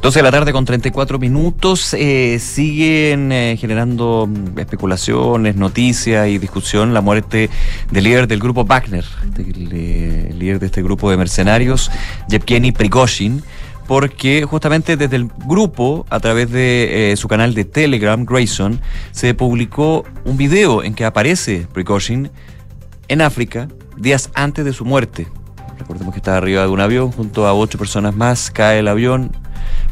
12 de la tarde con 34 minutos. Eh, siguen eh, generando mm, especulaciones, noticias y discusión la muerte del líder del grupo Wagner, el, eh, líder de este grupo de mercenarios, Yevgeny Prigozhin porque justamente desde el grupo, a través de su canal de Telegram, Grayson, se publicó un video en que aparece Prigozhin en África días antes de su muerte. Recordemos que estaba arriba de un avión junto a ocho personas más, cae el avión,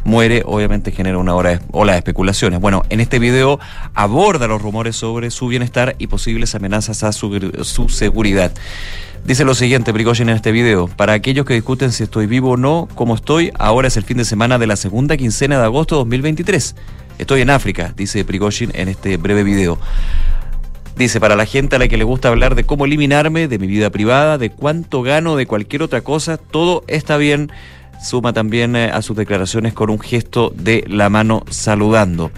muere, obviamente genera una ola de especulaciones. Bueno, en este video aborda los rumores sobre su bienestar y posibles amenazas a su, seguridad. Dice lo siguiente, Prigozhin en este video. Para aquellos que discuten si estoy vivo o no, como estoy, ahora es el fin de semana de la segunda quincena de agosto de 2023. Estoy en África, dice Prigozhin en este breve video. Dice, para la gente a la que le gusta hablar de cómo eliminarme, de mi vida privada, de cuánto gano, de cualquier otra cosa, todo está bien suma también eh, a sus declaraciones con un gesto de la mano saludando.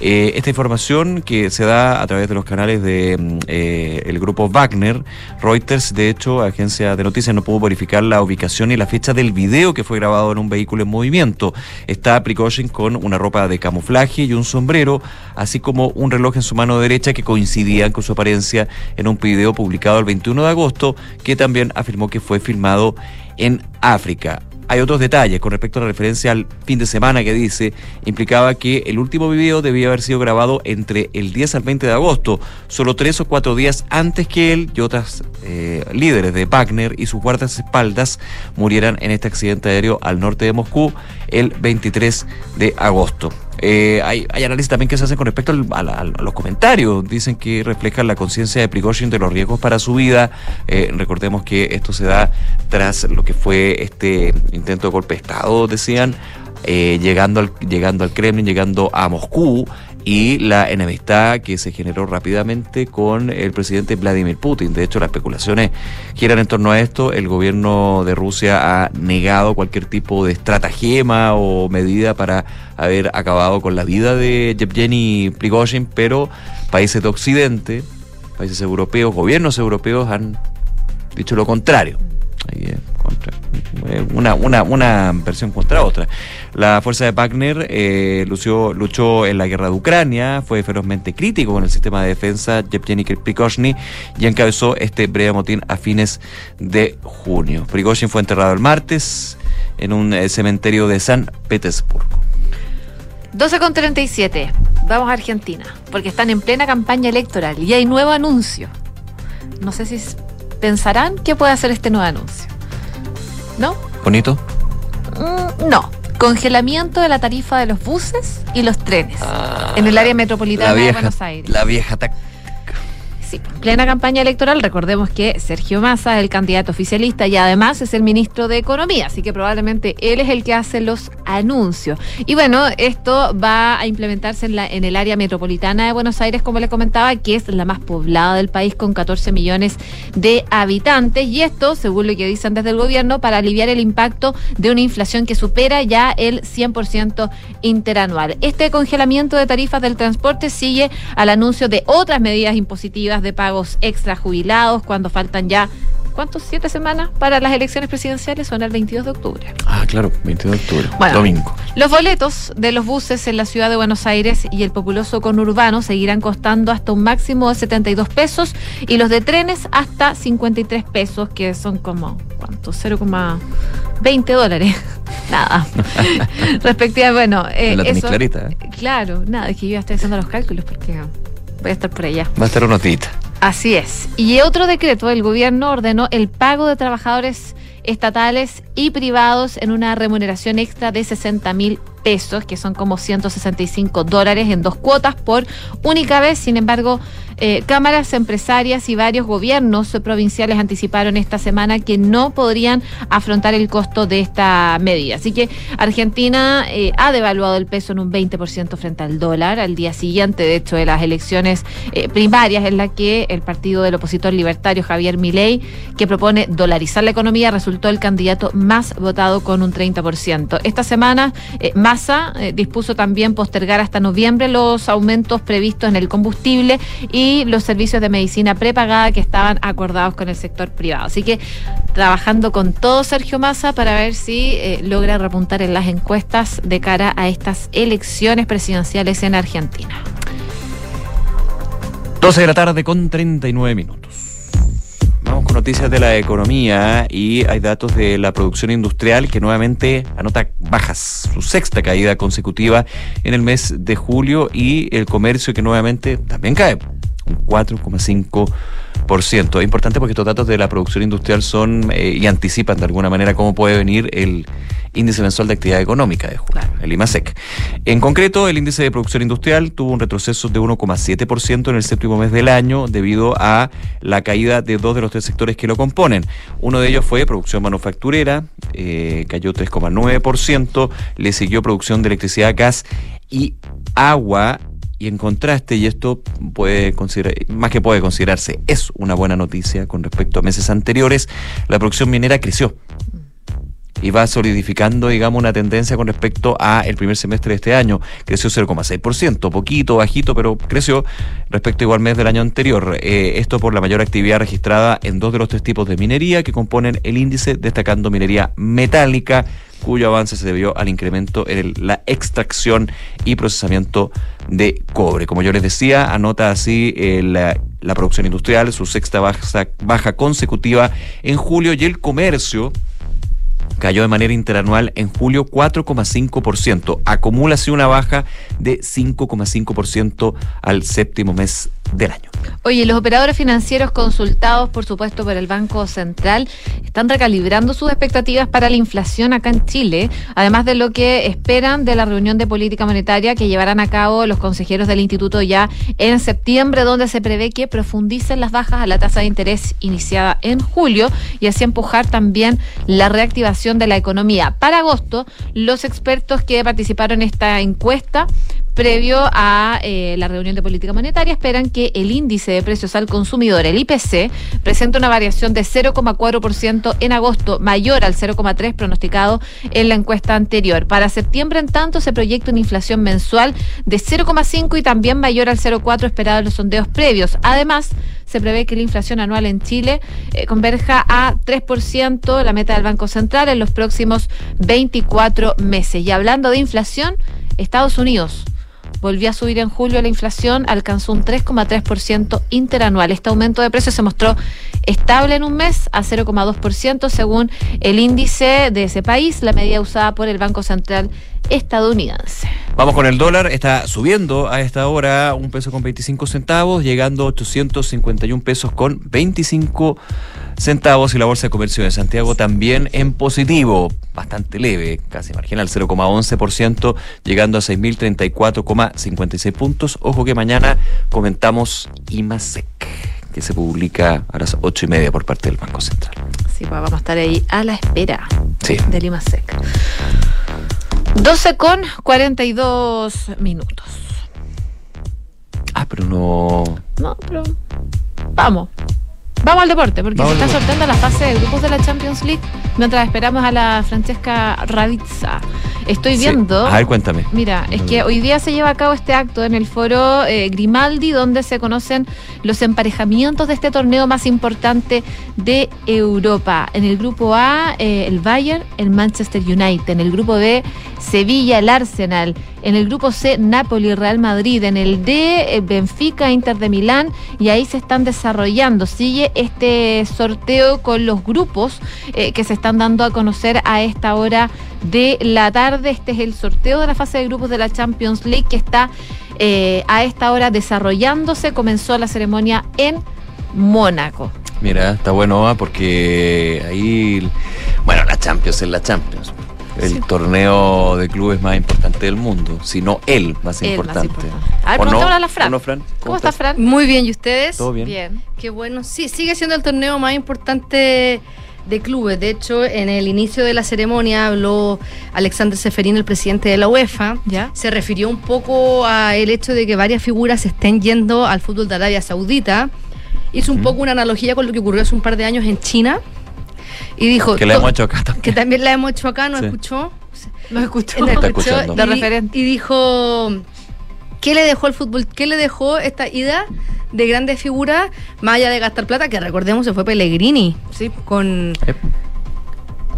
Eh, esta información que se da a través de los canales de, mm, eh, grupo Wagner, Reuters, de hecho, agencia de noticias, no pudo verificar la ubicación y la fecha del video que fue grabado en un vehículo en movimiento. Está Prigozhin con una ropa de camuflaje y un sombrero, así como un reloj en su mano derecha que coincidían con su apariencia en un video publicado el 21 de agosto, que también afirmó que fue filmado en África. Hay otros detalles con respecto a la referencia al fin de semana que dice, implicaba que el último video debía haber sido grabado entre el 10 al 20 de agosto, solo tres o cuatro días antes que él y otras eh, líderes de Wagner y sus guardaespaldas murieran en este accidente aéreo al norte de Moscú el 23 de agosto. Eh, hay, análisis también que se hacen con respecto a, los comentarios. Dicen que reflejan la conciencia de Prigozhin de los riesgos para su vida. Eh, recordemos que esto se da tras lo que fue este intento de golpe de Estado, decían, eh, llegando, al, llegando al Kremlin, llegando a Moscú y la enemistad que se generó rápidamente con el presidente Vladimir Putin. De hecho, las especulaciones giran en torno a esto. El gobierno de Rusia ha negado cualquier tipo de estratagema o medida para haber acabado con la vida de Yevgeny Prigozhin, pero países de Occidente, países europeos, gobiernos europeos han dicho lo contrario. Una, una, una versión contra otra. La fuerza de Wagner eh, lució, luchó en la guerra de Ucrania, fue ferozmente crítico con el sistema de defensa Yevgeny Prigozhin y encabezó este breve motín a fines de junio. Prigozhin fue enterrado el martes en un eh, cementerio de San Petersburgo. 12 con 37. Vamos a Argentina, porque están en plena campaña electoral y hay nuevo anuncio. No sé si pensarán qué puede hacer este nuevo anuncio. ¿No? ¿Bonito? Mm, no. Congelamiento de la tarifa de los buses y los trenes ah, en el área metropolitana de Buenos Aires. La vieja plena campaña electoral. Recordemos que Sergio Massa es el candidato oficialista y además es el ministro de Economía, así que probablemente él es el que hace los anuncios. Y bueno, esto va a implementarse en, el área metropolitana de Buenos Aires, como le comentaba, que es la más poblada del país con 14 millones de habitantes. Y esto, según lo que dicen desde el gobierno, para aliviar el impacto de una inflación que supera ya el 100% interanual. Este congelamiento de tarifas del transporte sigue al anuncio de otras medidas impositivas de pagos extra jubilados cuando faltan ya ¿cuántos? Siete semanas para las elecciones presidenciales son el 22 de octubre. Ah, claro, 22 de octubre, domingo. Los boletos de los buses en la ciudad de Buenos Aires y el populoso conurbano seguirán costando hasta un máximo de 72 pesos y los de trenes hasta 53 pesos, que son como, ¿cuánto? 0,20 dólares. nada. Respectiva, bueno, eh, eso, clarita, ¿eh? Claro, nada, es que yo ya estoy haciendo los cálculos porque voy a estar por allá. Va a estar una notita. Así es. Y otro decreto, el gobierno ordenó el pago de trabajadores estatales y privados en una remuneración extra de 60 mil pesos, que son como 165 dólares en dos cuotas por única vez. Sin embargo, eh, cámaras empresarias y varios gobiernos provinciales anticiparon esta semana que no podrían afrontar el costo de esta medida. Así que Argentina eh, ha devaluado el peso en un 20% frente al dólar al día siguiente, de hecho, de las elecciones eh, primarias en la que el partido del opositor libertario Javier Milei, que propone dolarizar la economía, resultó el candidato más votado con un 30%. Esta semana, Massa dispuso también postergar hasta noviembre los aumentos previstos en el combustible y y los servicios de medicina prepagada que estaban acordados con el sector privado. Así que trabajando con todo Sergio Massa para ver si eh, logra repuntar en las encuestas de cara a estas elecciones presidenciales en Argentina. 12 de la tarde con 39 minutos. Vamos con noticias de la economía y hay datos de la producción industrial que nuevamente anota bajas, su sexta caída consecutiva en el mes de julio y el comercio que nuevamente también cae un 4,5%. Es importante porque estos datos de la producción industrial son eh, y anticipan de alguna manera cómo puede venir el índice mensual de actividad económica de julio, el IMASEC. En concreto, el índice de producción industrial tuvo un retroceso de 1,7% en el séptimo mes del año debido a la caída de dos de los tres sectores que lo componen. Uno de ellos fue producción manufacturera, eh, cayó 3,9%, le siguió producción de electricidad, gas y agua y en contraste, y esto puede considerar, más que puede considerarse, es una buena noticia con respecto a meses anteriores, la producción minera creció y va solidificando, digamos, una tendencia con respecto a el primer semestre de este año. Creció 0,6%, poquito, bajito, pero creció respecto igual mes del año anterior. Eh, esto por la mayor actividad registrada en dos de los tres tipos de minería que componen el índice, destacando minería metálica, cuyo avance se debió al incremento en la extracción y procesamiento de cobre. Como yo les decía, anota así eh, la, producción industrial, su sexta baja consecutiva en julio y el comercio cayó de manera interanual en julio 4,5%. Acumula así una baja de 5,5% al séptimo mes del año. Oye, los operadores financieros consultados, por supuesto, por el Banco Central, están recalibrando sus expectativas para la inflación acá en Chile, además de lo que esperan de la reunión de política monetaria que llevarán a cabo los consejeros del instituto ya en septiembre, donde se prevé que profundicen las bajas a la tasa de interés iniciada en julio y así empujar también la reactivación de la economía. Para agosto, los expertos que participaron en esta encuesta previo a eh, la reunión de política monetaria, esperan que el índice de precios al consumidor, el IPC, presente una variación de 0,4% en agosto, mayor al 0,3% pronosticado en la encuesta anterior. Para septiembre, en tanto, se proyecta una inflación mensual de 0,5% y también mayor al 0,4% esperado en los sondeos previos. Además, se prevé que la inflación anual en Chile eh, converja a 3%, la meta del Banco Central, en los próximos 24 meses. Y hablando de inflación, Estados Unidos volvió a subir en julio la inflación, alcanzó un 3,3% interanual. Este aumento de precios se mostró estable en un mes a 0,2% según el índice de ese país, la medida usada por el Banco Central estadounidense. Vamos con el dólar, está subiendo a esta hora un peso con 25 centavos, llegando a 851 pesos con 25 centavos y la Bolsa de Comercio de Santiago también en positivo, bastante leve, casi marginal, 0,11%, llegando a 6.034,56 puntos. Ojo que mañana comentamos IMASEC, que se publica a las 8 y media por parte del Banco Central. Sí, pues vamos a estar ahí a la espera del IMASEC. 12 con 42 minutos. Ah, pero no. No, pero. Vamos. Vamos al deporte, porque se está soltando la fase de grupos de la Champions League mientras esperamos a la Francesca Ravizza. Estoy viendo. A ver, cuéntame. Mira, es que hoy día se lleva a cabo este acto en el foro eh, Grimaldi, donde se conocen los emparejamientos de este torneo más importante de Europa. En el grupo A, eh, el Bayern, el Manchester United. En el grupo B, Sevilla, el Arsenal. En el grupo C, Napoli, Real Madrid. En el D, eh, Benfica, Inter de Milán. Y ahí se están desarrollando. Sigue este sorteo con los grupos que se están dando a conocer a esta hora de la tarde. Este es el sorteo de la fase de grupos de la Champions League que está eh, a esta hora desarrollándose. Comenzó la ceremonia en Mónaco. Mira, está bueno ¿ah? porque ahí, bueno, la Champions es la Champions. El torneo de clubes más importante del mundo, si no el más importante. A ver, no? a la Fran. ¿Cómo, está Fran? Muy bien, ¿y ustedes? Todo bien. Bien. Qué bueno. Sí, sigue siendo el torneo más importante de clubes. De hecho, en el inicio de la ceremonia habló Alexander Seferín, el presidente de la UEFA. ¿Ya? Se refirió un poco al hecho de que varias figuras estén yendo al fútbol de Arabia Saudita. Hizo un poco una analogía con lo que ocurrió hace un par de años en China. Y dijo... Que la hemos hecho acá también. Que también la hemos hecho acá, ¿no escuchó? No escuchó. escuchó de referente. Y dijo... ¿Qué le dejó el fútbol? ¿Qué le dejó esta ida de grandes figuras, más allá de gastar plata, que recordemos se fue Pellegrini, ¿sí? Con...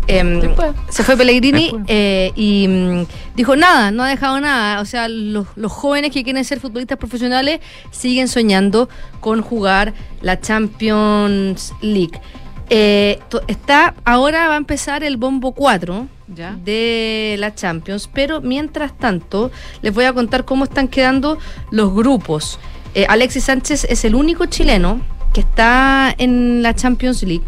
Em, se fue Pellegrini eh, y mm, dijo nada, no ha dejado nada. O sea, los, jóvenes que quieren ser futbolistas profesionales siguen soñando con jugar la Champions League. Eh, está, ahora va a empezar el bombo 4 de la Champions, pero mientras tanto les voy a contar cómo están quedando los grupos. Eh, Alexis Sánchez es el único chileno que está en la Champions League.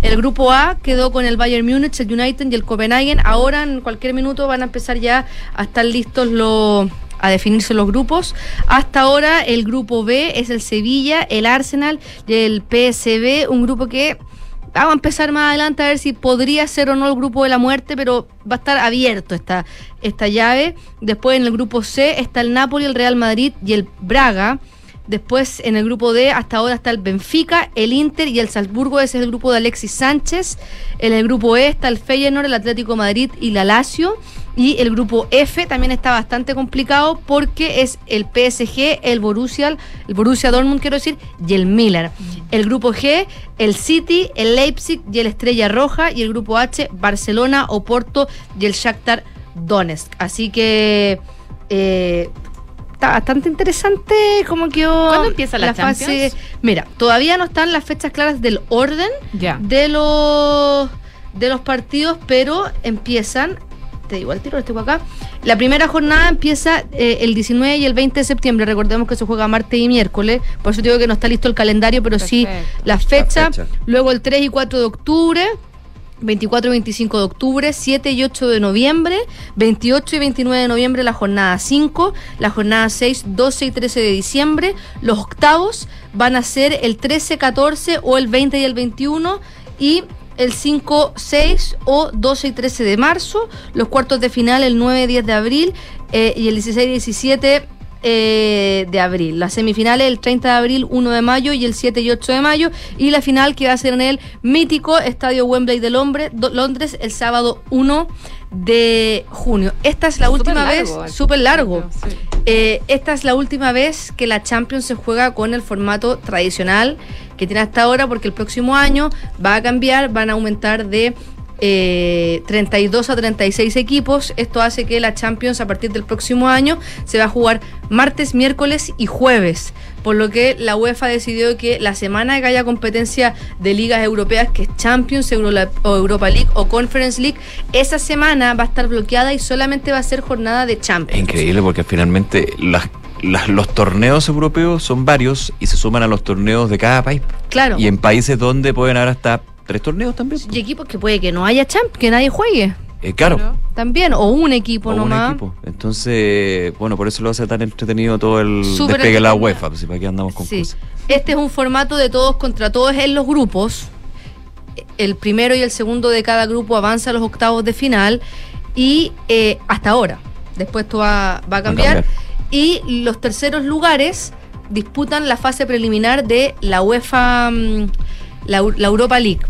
El grupo A quedó con el Bayern Múnich, el United y el Copenhagen. Ahora en cualquier minuto van a empezar ya a estar listos los a definirse los grupos. Hasta ahora el grupo B es el Sevilla, el Arsenal y el PSB, un grupo que vamos a empezar más adelante a ver si podría ser o no el grupo de la muerte, pero va a estar abierto esta, esta llave. Después en el grupo C está el Napoli, el Real Madrid y el Braga. Después en el grupo D hasta ahora está el Benfica, el Inter y el Salzburgo, ese es el grupo de Alexis Sánchez. En el grupo E está el Feyenoord, el Atlético Madrid y la Lazio. Y el grupo F también está bastante complicado porque es el PSG, el Borussia, el Borussia Dortmund quiero decir, y el Miller. El grupo G, el City, el Leipzig y el Estrella Roja. Y el grupo H, Barcelona, Oporto y el Shakhtar Donetsk. Así que eh, bastante interesante como que ¿Cuándo empieza la, fase? Mira, todavía no están las fechas claras del orden de los de los partidos, pero empiezan te digo al tiro, este acá. La primera jornada empieza eh, el 19 y el 20 de septiembre. Recordemos que se juega martes y miércoles. Por eso digo que no está listo el calendario, pero sí la fecha. Luego el 3 y 4 de octubre. 24 y 25 de octubre, 7 y 8 de noviembre, 28 y 29 de noviembre la jornada 5, la jornada 6, 12 y 13 de diciembre, los octavos van a ser el 13, 14 o el 20 y el 21 y el 5, 6 o 12 y 13 de marzo, los cuartos de final el 9 y 10 de abril eh, y el 16 y 17 eh, de abril. Las semifinales el 30 de abril, 1 de mayo y el 7 y 8 de mayo. Y la final que va a ser en el mítico Estadio Wembley de Londres el sábado 1 de junio. Esta es la última vez, súper largo. Eh, esta es la última vez que la Champions se juega con el formato tradicional que tiene hasta ahora, porque el próximo año va a cambiar, van a aumentar de 32 eh, a 36 equipos. Esto hace que la Champions a partir del próximo año se va a jugar martes, miércoles y jueves. Por lo que la UEFA decidió que la semana que haya competencia de ligas europeas, que es Champions, o Europa League o Conference League, esa semana va a estar bloqueada y solamente va a ser jornada de Champions. Es increíble porque finalmente los torneos europeos son varios y se suman a los torneos de cada país. Claro. Y en países donde pueden haber hasta tres torneos también. Y equipos que puede que no haya champ, que nadie juegue. Eh, claro. También, o un equipo o nomás. Un equipo. Entonces, bueno, por eso lo hace tan entretenido todo el despegue de la UEFA, pues, para que andamos con sí. Este es un formato de todos contra todos en los grupos. El primero y el segundo de cada grupo avanza a los octavos de final y eh, hasta ahora. Después esto va, a cambiar. Y los terceros lugares disputan la fase preliminar de la UEFA. Mm, la, Europa League,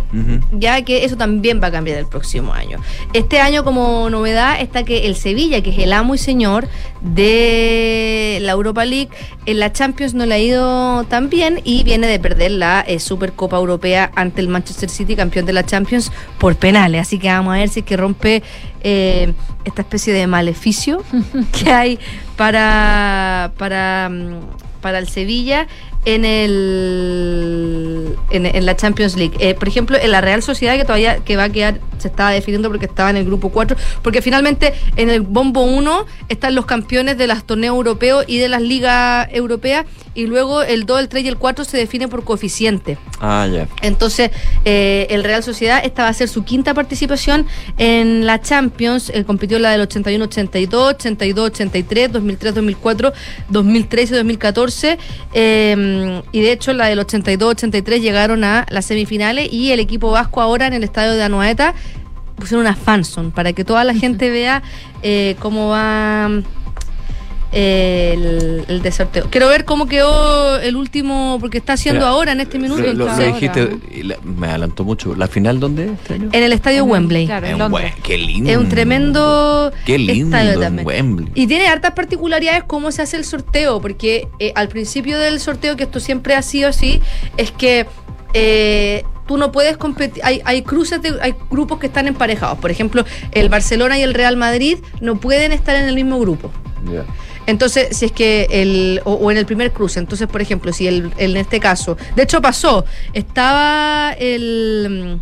ya que eso también va a cambiar el próximo año. Este año como novedad está que el Sevilla, que es el amo y señor de la Europa League, en la Champions no le ha ido tan bien y viene de perder la eh, Supercopa Europea ante el Manchester City, campeón de la Champions, por penales. Así que vamos a ver si es que rompe eh, esta especie de maleficio que hay para, para, mm, para el Sevilla en el en, la Champions League. Eh, por ejemplo, en la Real Sociedad que todavía que va a quedar se estaba definiendo porque estaba en el grupo 4, porque finalmente en el bombo 1 están los campeones de los torneos europeos y de las ligas europeas y luego el 2, el 3 y el 4 se definen por coeficiente. Ah, ya. Entonces, eh, el Real Sociedad, esta va a ser su quinta participación en la Champions. Eh, compitió la del 81-82, 82-83, 2003-2004, 2013 2014. y de hecho, la del 82-83 llegaron a las semifinales y el equipo vasco ahora en el estadio de Anoeta pusieron una fanson para que toda la gente vea eh, cómo va el, el, sorteo. Quiero ver cómo quedó el último, porque está haciendo ahora en este minuto. Lo, dijiste, me adelantó mucho. ¿La final dónde este En el estadio Wembley. qué lindo. Es un tremendo qué lindo Wembley. Y tiene hartas particularidades cómo se hace el sorteo, porque eh, al principio del sorteo, que esto siempre ha sido así, es que eh, tú no puedes competir, hay, hay cruces, hay grupos que están emparejados. Por ejemplo, el Barcelona y el Real Madrid no pueden estar en el mismo grupo. Entonces, si es que el, o, en el primer cruce, entonces, por ejemplo, si el, en este caso, de hecho pasó, estaba el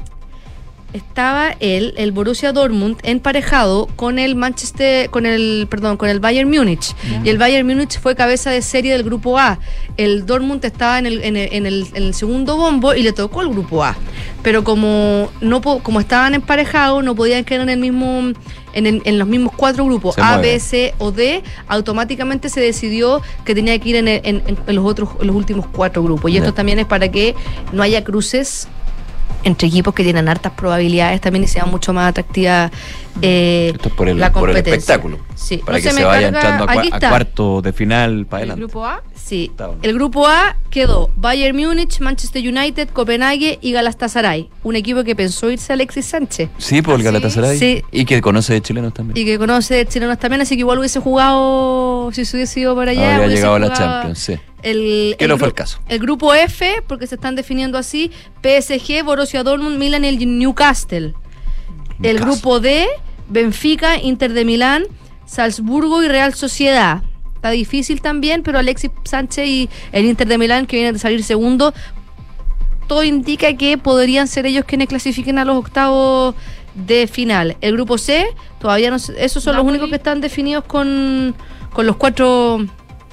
estaba el, el Borussia Dortmund emparejado con el Manchester, con el, perdón, con el Bayern Múnich. Y el Bayern Múnich fue cabeza de serie del grupo A. El Dortmund estaba en el, en el, en el, en el segundo bombo y le tocó el grupo A. Pero como no como estaban emparejados, no podían quedar en el mismo en, los mismos cuatro grupos, A, B, C o D, automáticamente se decidió que tenía que ir en, los otros, los últimos cuatro grupos. Y esto también es para que no haya cruces entre equipos que tienen hartas probabilidades también y sea mucho más atractiva eh, Esto es por el, la competencia. espectáculo. Sí. Para que se, vaya entrando a, cuarto de final para adelante. ¿El grupo A? Sí. El grupo A quedó Bayern Múnich, Manchester United, Copenhague y Galatasaray. Un equipo que pensó irse a Alexis Sánchez. Sí, por el ¿Ah, Galatasaray. Sí. Y que conoce de chilenos también. Y que conoce de chilenos también, así que igual hubiese jugado, si se hubiese ido para allá. Habría llegado a la Champions, sí. El, que no fue el caso. El grupo F, porque se están definiendo así, PSG, Borussia Dortmund, Milan y el Newcastle. El grupo D, Benfica, Inter de Milán, Salzburgo y Real Sociedad. Está difícil también, pero Alexis Sánchez y el Inter de Milán, que vienen de salir segundo, todo indica que podrían ser ellos quienes clasifiquen a los octavos de final. El grupo C, todavía no esos son los únicos que están definidos con, con los cuatro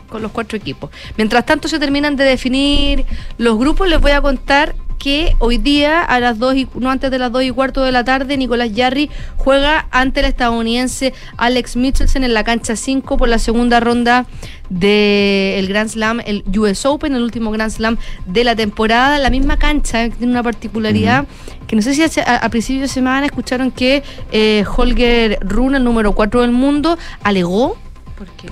con los cuatro equipos. Mientras tanto se terminan de definir los grupos, les voy a contar que hoy día a las dos y no antes de las dos y cuarto de la tarde Nicolás Yarri juega ante el estadounidense Alex Michelson en la cancha 5 por la segunda ronda del Grand Slam, el US Open, el último Grand Slam de la temporada. La misma cancha tiene una particularidad que no sé si a, principios de semana escucharon que eh, Holger Rune, el número 4 del mundo, alegó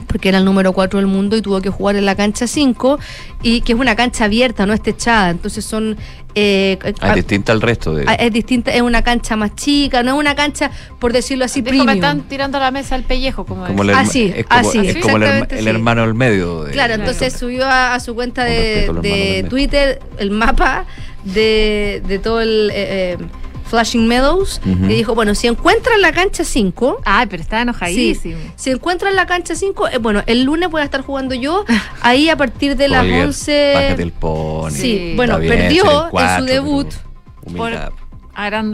porque era el número 4 del mundo y tuvo que jugar en la cancha 5, y que es una cancha abierta, no es techada. Entonces son. Eh, ah, es distinta al resto de. Ah, es distinta, es una cancha más chica, no es una cancha, por decirlo así, premium. me están tirando a la mesa el pellejo, como, como el, así, es como, así. Es como el, hermano del medio. claro, entonces subió a, su cuenta de, Twitter el mapa de, de todo el. Eh, eh Flashing Meadows, y dijo, bueno, si encuentran la cancha 5... Ay, pero está enojadísimo. si encuentran la cancha 5, eh, bueno, el lunes voy a estar jugando yo, ahí a partir de las 11... Bájate el pony. Sí, bueno, perdió en su debut...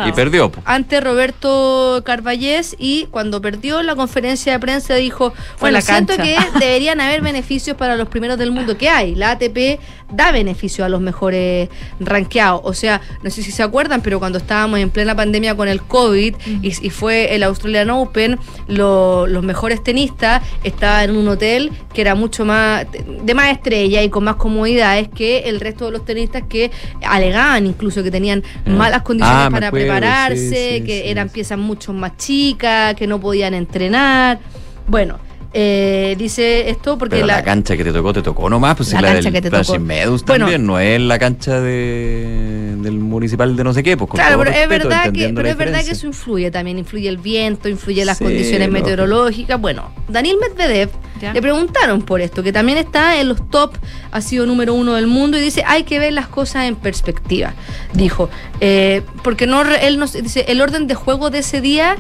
Y perdió. Ante Roberto Carballés y cuando perdió la conferencia de prensa dijo, bueno, siento que deberían haber beneficios para los primeros del mundo que hay. La ATP da beneficio a los mejores ranqueados. O sea, no sé si se acuerdan, pero cuando estábamos en plena pandemia con el COVID y, fue el Australian Open, los mejores tenistas estaban en un hotel que era mucho más de más estrella y con más comodidades que el resto de los tenistas que alegaban incluso que tenían malas condiciones ah, para prepararse, que eran piezas mucho más chicas, que no podían entrenar. Bueno, Eh, dice esto porque Pero la, la, cancha que te tocó, te tocó nomás, pues La la, cancha del que te tocó. Bueno. también, no es la cancha de, del municipal de no sé qué, pues con Claro, todo pero es verdad que, pero es verdad que eso influye también, influye el viento, influye las Sí, condiciones lógico. meteorológicas. Bueno, Daniel Medvedev Ya. le preguntaron por esto, que también está en los top, ha sido número uno del mundo y dice hay que ver las cosas en perspectiva. Dijo, eh, porque no, él nos dice el orden de juego de ese día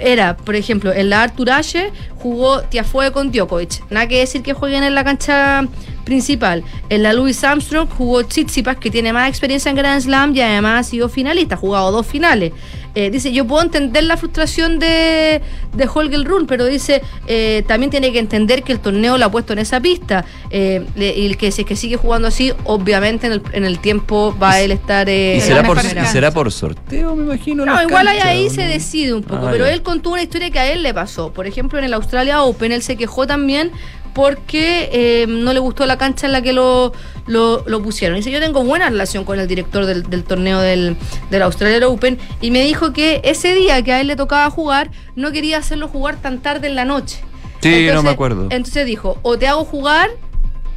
era, por ejemplo, en la Arthur Ashe jugó Tiafoe con Djokovic. Nada que decir que jueguen en la cancha principal. En la Louis Armstrong jugó Tsitsipas, que tiene más experiencia en Grand Slam y además ha sido finalista, ha jugado dos finales. Eh, dice, yo puedo entender la frustración de, de Holger Run, pero dice, eh, también tiene que entender que el torneo lo ha puesto en esa pista. Eh, le- y que si es que sigue jugando así, obviamente en el, en el tiempo va a él estar... eh, ¿Y será, por, y será por sorteo, me imagino? No, igual ahí, canchas, ahí ¿o se decide un poco, Ah, pero ya. él contó una historia que a él le pasó. Por ejemplo, en el Australia Open él se quejó también porque eh, no le gustó la cancha en la que lo, lo, lo pusieron. Dice, yo tengo buena relación con el director del, del torneo del, del Australia Open y me dijo que ese día que a él le tocaba jugar, no quería hacerlo jugar tan tarde en la noche. Sí, no me acuerdo. Entonces dijo, o te hago jugar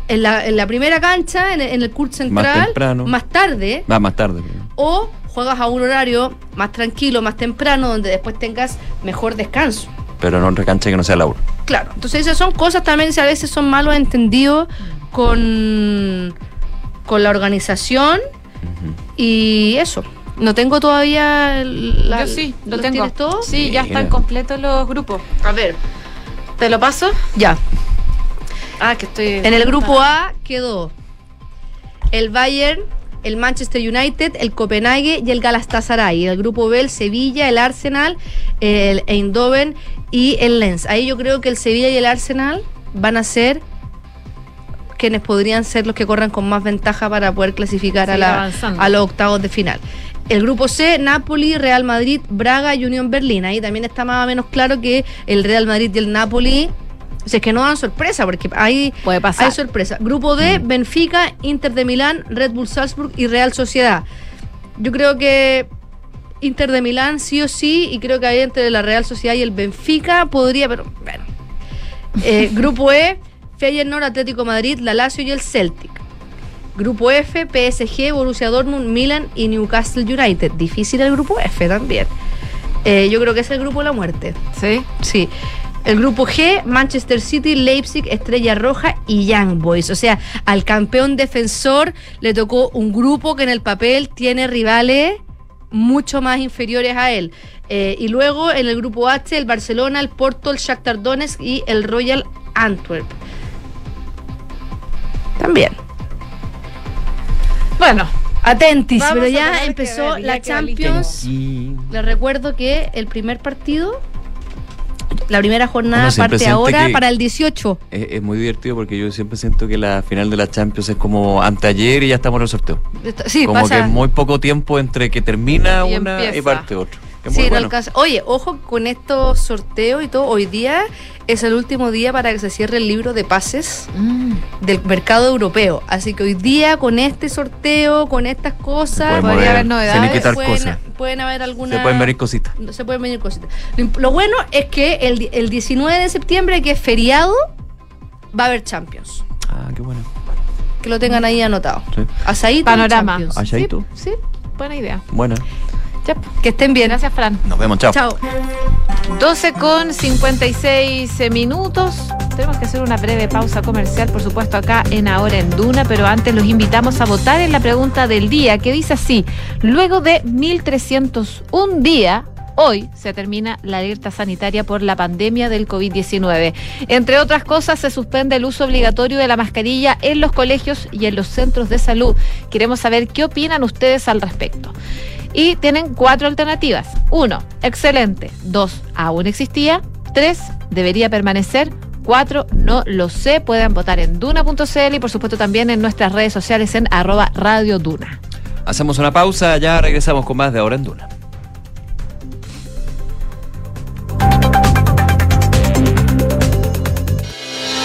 en la, en la primera cancha, en el, en el court central, temprano. más tarde, Va más tarde. o juegas a un horario más tranquilo, más temprano, donde después tengas mejor descanso. Pero en otra cancha que no sea la Laura. Claro, entonces esas son cosas también que a veces son malos entendidos con, con la organización y eso. No tengo todavía la, Yo sí, lo ¿los tengo. tienes todos? Sí, ya están completos los grupos. A ver, ¿Te lo paso? ya. Ah, que estoy. En el grupo A quedó el Bayern, el Manchester United, el Copenhague y el Galatasaray. El grupo B el Sevilla, el Arsenal, el Eindhoven y el Lens. Ahí yo creo que el Sevilla y el Arsenal van a ser quienes podrían ser los que corran con más ventaja para poder clasificar a, la- avanzando. a los octavos de final. El grupo C, Napoli, Real Madrid, Braga y Unión Berlín. Ahí también está más o menos claro que el Real Madrid y el Napoli, o sea, es que no dan sorpresa, porque hay, Puede pasar. hay sorpresa. Grupo D, Benfica, Inter de Milán, Red Bull Salzburg y Real Sociedad. Yo creo que Inter de Milán sí o sí, y creo que ahí entre la Real Sociedad y el Benfica podría, pero bueno. Eh, grupo E, Feyenoord, Atlético Madrid, la Lazio y el Celtic. Grupo F, PSG, Borussia Dortmund, Milan y Newcastle United. Difícil el grupo F también. Eh, yo creo que es el grupo de la muerte. Sí. Sí. El grupo G, Manchester City, Leipzig, Estrella Roja y Young Boys. O sea, al campeón defensor le tocó un grupo que en el papel tiene rivales mucho más inferiores a él. Eh, y luego en el grupo H, el Barcelona, el Porto, el Shakhtar Donetsk y el Royal Antwerp. También. Bueno, Atentis, Vamos pero ya empezó ver, ya la Champions. Les recuerdo que el primer partido, la primera jornada parte ahora para el 18. Es, es muy divertido porque yo siempre siento que la final de la Champions es como anteayer y ya estamos en el sorteo. Sí, como pasa. que es muy poco tiempo entre que termina Y una y parte otra. Que Sí, muy no bueno. alcanza. Oye, ojo con estos sorteos y todo. Hoy día es el último día para que se cierre el libro de pases Mm. del mercado europeo. Así que hoy día con este sorteo, con estas cosas, ver haber novedades. pueden, cosas. pueden haber algunas. Se pueden venir cositas. No, Se pueden venir cositas. Lo, bueno es que el, el 19 de septiembre, que es feriado, va a haber Champions. Ah, qué bueno. Que lo tengan ahí anotado. Sí. Asaíto y Panorama. Champions. Asaíto. Sí, buena idea. Buena. Ya, Que estén bien. gracias, Fran. Nos vemos, chao. Chao. 12 con 56 minutos. Tenemos que hacer una breve pausa comercial, por supuesto, acá en Ahora en Duna, pero antes los invitamos a votar en la pregunta del día, que dice así: luego de 1301 día. Hoy se termina la alerta sanitaria por la pandemia del COVID-19. Entre otras cosas, se suspende el uso obligatorio de la mascarilla en los colegios y en los centros de salud. Queremos saber qué opinan ustedes al respecto. Y tienen cuatro alternativas. Uno, excelente. Dos, aún existía. Tres, debería permanecer. Cuatro, no lo sé. Pueden votar en duna.cl y por supuesto también en nuestras redes sociales en arroba Radio. Hacemos una pausa, ya regresamos con más de Ahora en Duna.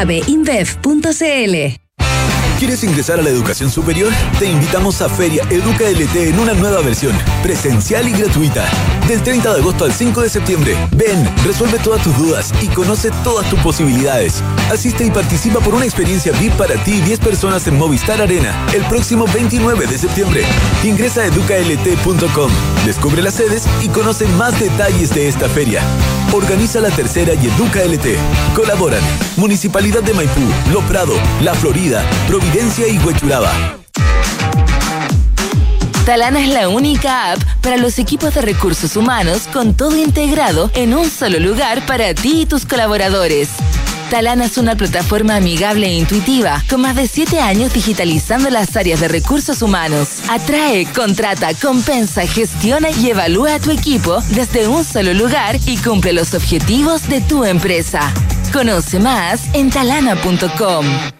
aveinbev.cl. ¿Quieres ingresar a la educación superior? Te invitamos a Feria Educa LT en una nueva versión, presencial y gratuita. Del 30 de agosto al 5 de septiembre. Ven, resuelve todas tus dudas y conoce todas tus posibilidades. Asiste y participa por una experiencia VIP para ti y 10 personas en Movistar Arena el próximo 29 de septiembre. Ingresa a educalt.com, descubre las sedes y conoce más detalles de esta feria. Organiza la tercera y Educa LT. Colaboran Municipalidad de Maipú, Lo Prado, La Florida, Providencia y Huechuraba. Talana es la única app para los equipos de recursos humanos con todo integrado en un solo lugar para ti y tus colaboradores. Talana es una plataforma amigable e intuitiva, con más de 7 años digitalizando las áreas de recursos humanos. Atrae, contrata, compensa, gestiona y evalúa a tu equipo desde un solo lugar y cumple los objetivos de tu empresa. Conoce más en talana.com.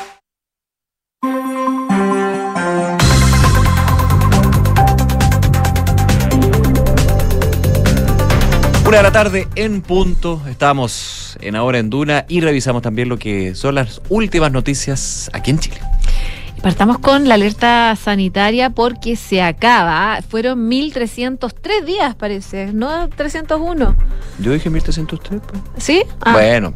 Una de la tarde en punto. Estamos en Ahora en Duna y revisamos también lo que son las últimas noticias aquí en Chile. Partamos con la alerta sanitaria porque se acaba. Fueron 1.303 días, parece, no 301. Yo dije 1.303. Pues. ¿Sí? Ah. Bueno.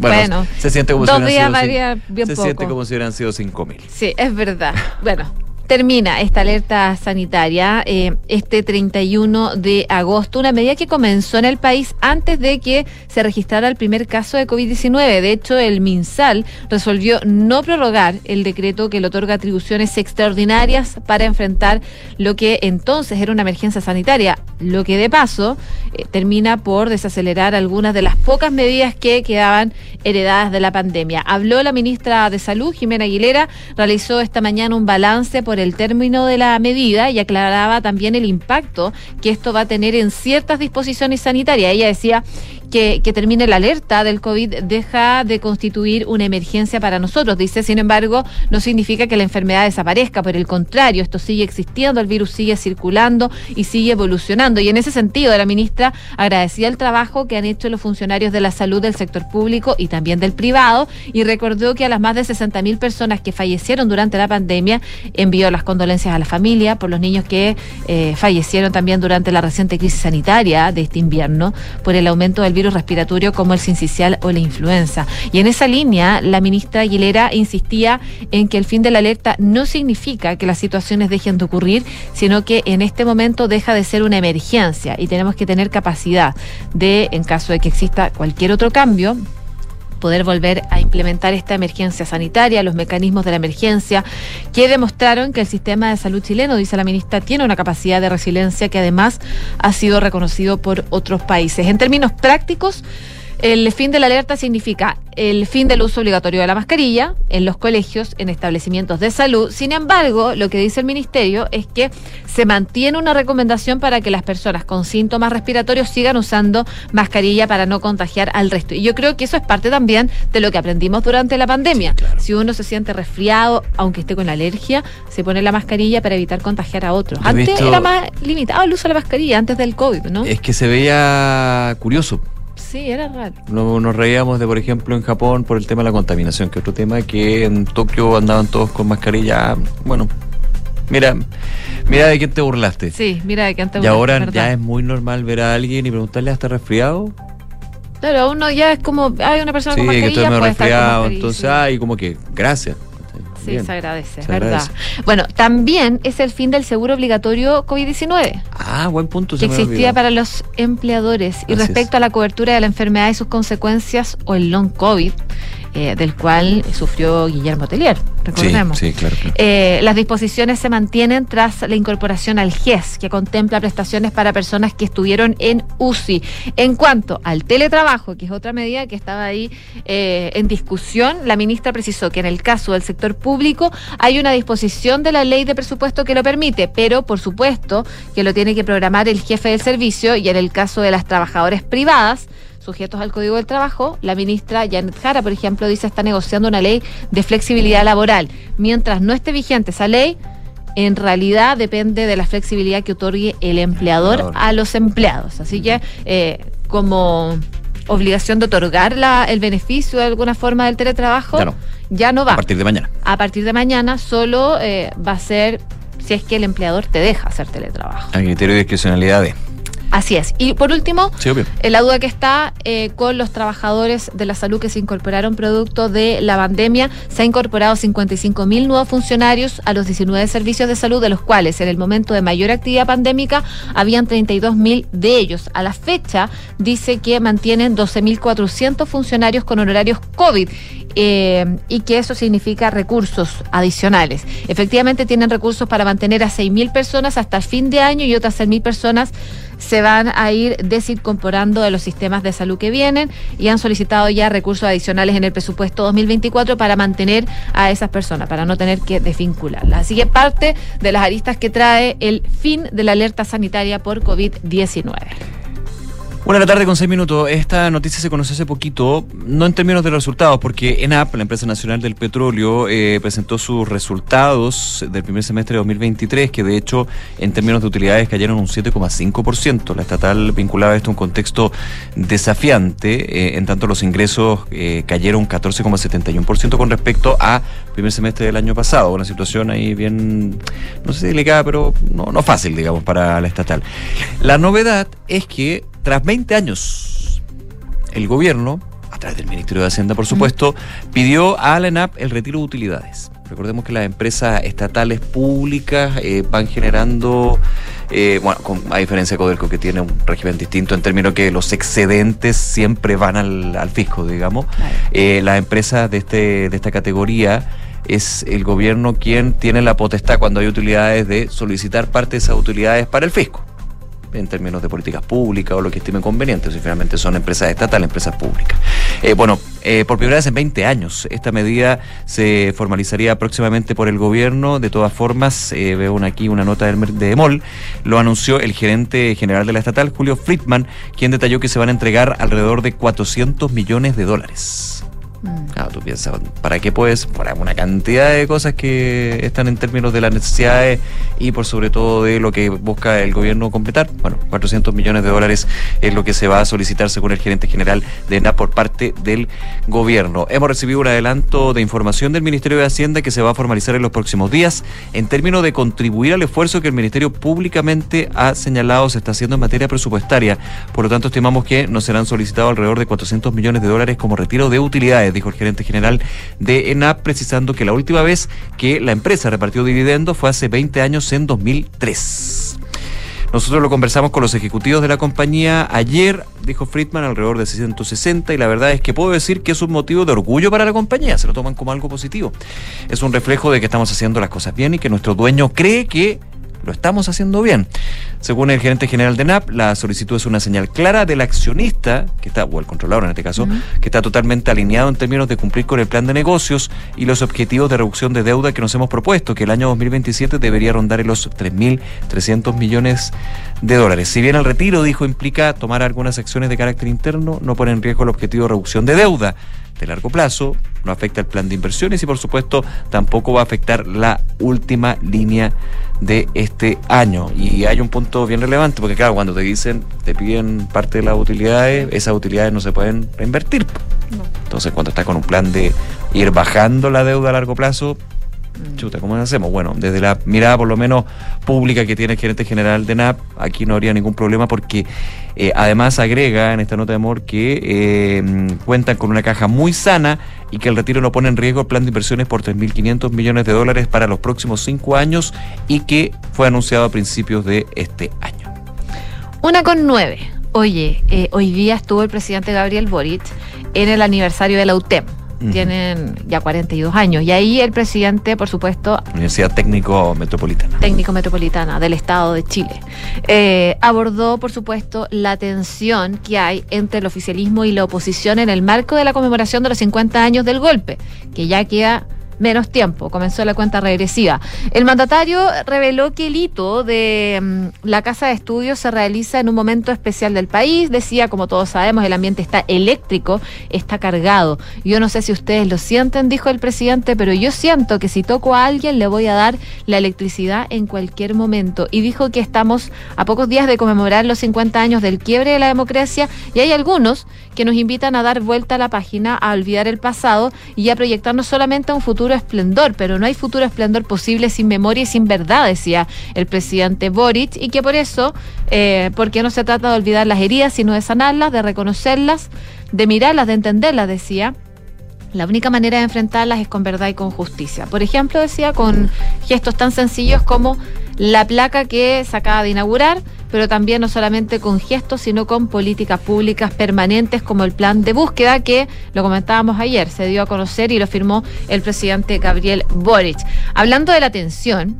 Bueno, Bueno, se siente como dos si días hubieran sido, varía bien se poco. siente como si hubieran sido 5.000. Sí, es verdad. Bueno, termina esta alerta sanitaria eh, este 31 de agosto, una medida que comenzó en el país antes de que se registrara el primer caso de COVID-19. De hecho, el MinSal resolvió no prorrogar el decreto que le otorga atribuciones extraordinarias para enfrentar lo que entonces era una emergencia sanitaria, lo que de paso eh, termina por desacelerar algunas de las pocas medidas que quedaban heredadas de la pandemia. Habló la ministra de Salud, Jimena Aguilera, realizó esta mañana un balance por el término de la medida y aclaraba también el impacto que esto va a tener en ciertas disposiciones sanitarias. Ella decía que, termine la alerta del COVID deja de constituir una emergencia para nosotros. Dice, sin embargo, no significa que la enfermedad desaparezca, por el contrario, esto sigue existiendo, el virus sigue circulando y sigue evolucionando. Y en ese sentido, la ministra agradecía el trabajo que han hecho los funcionarios de la salud del sector público y también del privado y recordó que a las más de 60.000 personas que fallecieron durante la pandemia envió las condolencias a la familia por los niños que eh, fallecieron también durante la reciente crisis sanitaria de este invierno por el aumento del virus respiratorio como el sincicial o la influenza. Y en esa línea, la ministra Aguilera insistía en que el fin de la alerta no significa que las situaciones dejen de ocurrir, sino que en este momento deja de ser una emergencia y tenemos que tener capacidad de, en caso de que exista cualquier otro cambio, poder volver a implementar esta emergencia sanitaria, los mecanismos de la emergencia, que demostraron que el sistema de salud chileno, dice la ministra, tiene una capacidad de resiliencia que además ha sido reconocido por otros países. En términos prácticos, el fin de la alerta significa el fin del uso obligatorio de la mascarilla en los colegios, en establecimientos de salud. Sin embargo, lo que dice el Ministerio es que se mantiene una recomendación para que las personas con síntomas respiratorios sigan usando mascarilla para no contagiar al resto. Y yo creo que eso es parte también de lo que aprendimos durante la pandemia. Si uno se siente resfriado, aunque esté con alergia, se pone la mascarilla para evitar contagiar a otros. Antes era más limitado el uso de la mascarilla, antes del COVID, ¿no? Es que se veía curioso Sí, era raro. nos reíamos de, por ejemplo, en Japón por el tema de la contaminación, que otro tema que en Tokio andaban todos con mascarilla. Bueno, mira, mira de quién te burlaste. Sí, mira de quién te burlaste. Y ahora ya es muy normal ver a alguien y preguntarle, ¿hasta resfriado? Claro, uno ya es como, hay una persona con mascarilla, que estoy puede resfriado, entonces, ay, como que, gracias. Sí, se agradece, verdad. Bueno, también es el fin del seguro obligatorio COVID-19. Ah, buen punto. Que existía para los empleadores. Y respecto a la cobertura de la enfermedad y sus consecuencias o el long COVID, eh, del cual sufrió Guillermo Tellier, recordemos. Sí, claro. Eh, las disposiciones se mantienen tras la incorporación al GES, que contempla prestaciones para personas que estuvieron en UCI. En cuanto al teletrabajo, que es otra medida que estaba ahí eh, en discusión, la ministra precisó que en el caso del sector público hay una disposición de la ley de presupuesto que lo permite, pero por supuesto que lo tiene que programar el jefe del servicio y en el caso de las trabajadoras privadas, sujetos al Código del Trabajo, la ministra Janet Jara, por ejemplo, dice está negociando una ley de flexibilidad laboral. Mientras no esté vigente esa ley, en realidad depende de la flexibilidad que otorgue el empleador a los empleados. Así que, eh, como obligación de otorgar la, el beneficio de alguna forma del teletrabajo, ya no, va. A partir de mañana. A partir de mañana solo eh, va a ser si es que el empleador te deja hacer teletrabajo. A criterio de discrecionalidad de. Así es. Y por último, eh, la duda que está eh, con los trabajadores de la salud que se incorporaron producto de la pandemia, se ha incorporado 55 mil nuevos funcionarios a los 19 servicios de salud, de los cuales en el momento de mayor actividad pandémica habían 32 mil de ellos. A la fecha dice que mantienen 12.400 funcionarios con honorarios COVID eh, y que eso significa recursos adicionales. Efectivamente tienen recursos para mantener a 6.000 personas hasta el fin de año y otras 6.000 personas se van a ir desincorporando de los sistemas de salud que vienen y han solicitado ya recursos adicionales en el presupuesto 2024 para mantener a esas personas, para no tener que desvincularlas. Así que parte de las aristas que trae el fin de la alerta sanitaria por COVID-19. Una de la tarde con seis minutos. Esta noticia se conoció hace poquito, no en términos de resultados, porque ENAP, la empresa nacional del petróleo, eh, presentó sus resultados del primer semestre de 2023, que de hecho en términos de utilidades cayeron un 7,5%. La estatal vinculaba esto a un contexto desafiante, eh, en tanto los ingresos eh, cayeron un 14,71% con respecto a primer semestre del año pasado. Una situación ahí bien, no sé si delicada, pero no, no fácil, digamos, para la estatal. La novedad es que tras 20 años, el gobierno, a través del Ministerio de Hacienda, por supuesto, pidió a la ENAP el retiro de utilidades. Recordemos que las empresas estatales públicas eh, van generando, eh, bueno, a diferencia de Codelco que tiene un régimen distinto en términos que los excedentes siempre van al, fisco, digamos. Eh, las empresas de, este, de esta categoría es el gobierno quien tiene la potestad cuando hay utilidades de solicitar parte de esas utilidades para el fisco en términos de políticas públicas o lo que estimen conveniente, si finalmente son empresas estatales, empresas públicas. Eh, bueno, eh, por primera vez en 20 años, esta medida se formalizaría próximamente por el gobierno. De todas formas, eh, veo aquí una nota de MOL, lo anunció el gerente general de la estatal, Julio Friedman, quien detalló que se van a entregar alrededor de 400 millones de dólares. Mm. Claro, tú piensas, ¿para qué puedes? Para una cantidad de cosas que están en términos de las necesidades y por sobre todo de lo que busca el gobierno completar. Bueno, 400 millones de dólares es lo que se va a solicitar según el gerente general de ENAP por parte del gobierno. Hemos recibido un adelanto de información del Ministerio de Hacienda que se va a formalizar en los próximos días en términos de contribuir al esfuerzo que el Ministerio públicamente ha señalado se está haciendo en materia presupuestaria. Por lo tanto, estimamos que nos serán solicitados alrededor de 400 millones de dólares como retiro de utilidades dijo el gerente general de ENAP, precisando que la última vez que la empresa repartió dividendos fue hace 20 años, en 2003. Nosotros lo conversamos con los ejecutivos de la compañía ayer, dijo Friedman, alrededor de 660, y la verdad es que puedo decir que es un motivo de orgullo para la compañía, se lo toman como algo positivo. Es un reflejo de que estamos haciendo las cosas bien y que nuestro dueño cree que lo estamos haciendo bien. Según el gerente general de NAP, la solicitud es una señal clara del accionista, que está, o el controlador en este caso, que está totalmente alineado en términos de cumplir con el plan de negocios y los objetivos de reducción de deuda que nos hemos propuesto, que el año 2027 debería rondar en los 3.300 millones de dólares. Si bien el retiro, dijo, implica tomar algunas acciones de carácter interno, no pone en riesgo el objetivo de reducción de deuda de largo plazo, no afecta el plan de inversiones y por supuesto tampoco va a afectar la última línea de este año. Y hay un punto bien relevante, porque claro, cuando te dicen, te piden parte de las utilidades, esas utilidades no se pueden reinvertir. Entonces, cuando estás con un plan de ir bajando la deuda a largo plazo. Chuta, ¿cómo hacemos? Bueno, desde la mirada por lo menos pública que tiene el gerente general de NAP, aquí no habría ningún problema porque eh, además agrega en esta nota de amor que eh, cuentan con una caja muy sana y que el retiro no pone en riesgo el plan de inversiones por 3.500 millones de dólares para los próximos cinco años y que fue anunciado a principios de este año. Una con nueve. Oye, eh, hoy día estuvo el presidente Gabriel Boric en el aniversario de la UTEM tienen ya 42 años. Y ahí el presidente, por supuesto... Universidad Técnico Metropolitana. Técnico Metropolitana del Estado de Chile. Eh, abordó, por supuesto, la tensión que hay entre el oficialismo y la oposición en el marco de la conmemoración de los 50 años del golpe, que ya queda menos tiempo, comenzó la cuenta regresiva. El mandatario reveló que el hito de mm, la Casa de Estudios se realiza en un momento especial del país. Decía, como todos sabemos, el ambiente está eléctrico, está cargado. Yo no sé si ustedes lo sienten, dijo el presidente, pero yo siento que si toco a alguien le voy a dar la electricidad en cualquier momento. Y dijo que estamos a pocos días de conmemorar los 50 años del quiebre de la democracia y hay algunos que nos invitan a dar vuelta a la página, a olvidar el pasado y a proyectarnos solamente a un futuro esplendor, pero no hay futuro esplendor posible sin memoria y sin verdad, decía el presidente Boric, y que por eso, eh, porque no se trata de olvidar las heridas, sino de sanarlas, de reconocerlas, de mirarlas, de entenderlas, decía. La única manera de enfrentarlas es con verdad y con justicia. Por ejemplo, decía, con gestos tan sencillos como la placa que se acaba de inaugurar, pero también no solamente con gestos, sino con políticas públicas permanentes como el plan de búsqueda que lo comentábamos ayer, se dio a conocer y lo firmó el presidente Gabriel Boric. Hablando de la tensión,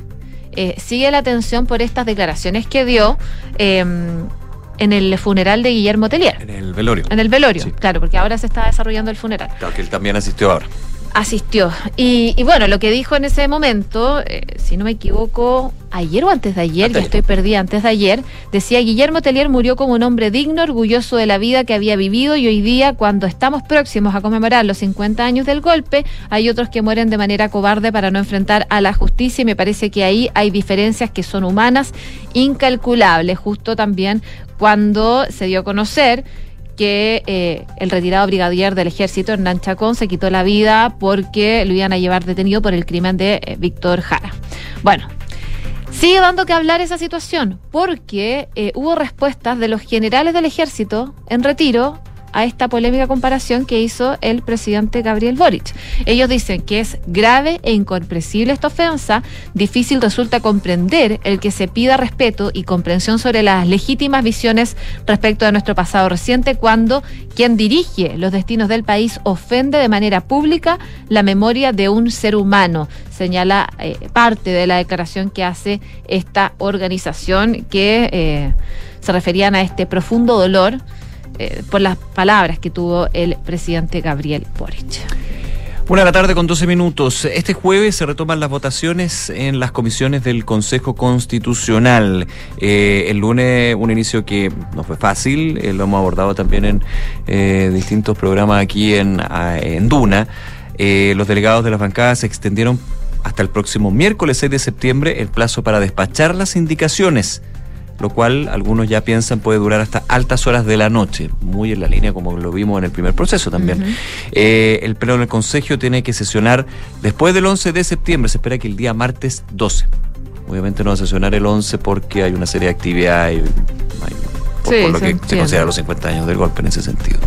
eh, sigue la tensión por estas declaraciones que dio. Em, en el funeral de Guillermo Tellier. En el velorio. En el velorio, claro, porque ahora se está desarrollando el funeral. Claro, que él también asistió ahora asistió. Y, bueno, lo que dijo en ese momento, eh, si no me equivoco, ayer o antes de ayer, ya estoy perdida, antes de ayer, decía Guillermo Tellier murió como un hombre digno, orgulloso de la vida que había vivido y hoy día, cuando estamos próximos a conmemorar los 50 años del golpe, hay otros que mueren de manera cobarde para no enfrentar a la justicia y me parece que ahí hay diferencias que son humanas, incalculables, justo también cuando se dio a conocer que eh, el retirado brigadier del ejército, Hernán Chacón, se quitó la vida porque lo iban a llevar detenido por el crimen de eh, Víctor Jara. Bueno, sigue dando que hablar esa situación porque eh, hubo respuestas de los generales del ejército en retiro a esta polémica comparación que hizo el presidente Gabriel Boric. Ellos dicen que es grave e incomprensible esta ofensa, difícil resulta comprender el que se pida respeto y comprensión sobre las legítimas visiones respecto de nuestro pasado reciente cuando quien dirige los destinos del país ofende de manera pública la memoria de un ser humano, señala eh, parte de la declaración que hace esta organización que eh, se referían a este profundo dolor eh, por las palabras que tuvo el presidente Gabriel Boric. Una de la tarde con 12 minutos. Este jueves se retoman las votaciones en las comisiones del Consejo Constitucional. Eh, el lunes un inicio que no fue fácil, eh, lo hemos abordado también en distintos programas aquí en, en Duna. los delegados de las bancadas se extendieron hasta el próximo miércoles 6 de septiembre el plazo para despachar las indicaciones lo cual algunos ya piensan puede durar hasta altas horas de la noche, muy en la línea como lo vimos en el primer proceso también. Eh, el pleno del Consejo tiene que sesionar después del 11 de septiembre, se espera que el día martes 12. Obviamente no va a sesionar el 11 porque hay una serie de actividades, hay por, lo que se considera los 50 años del golpe en ese sentido.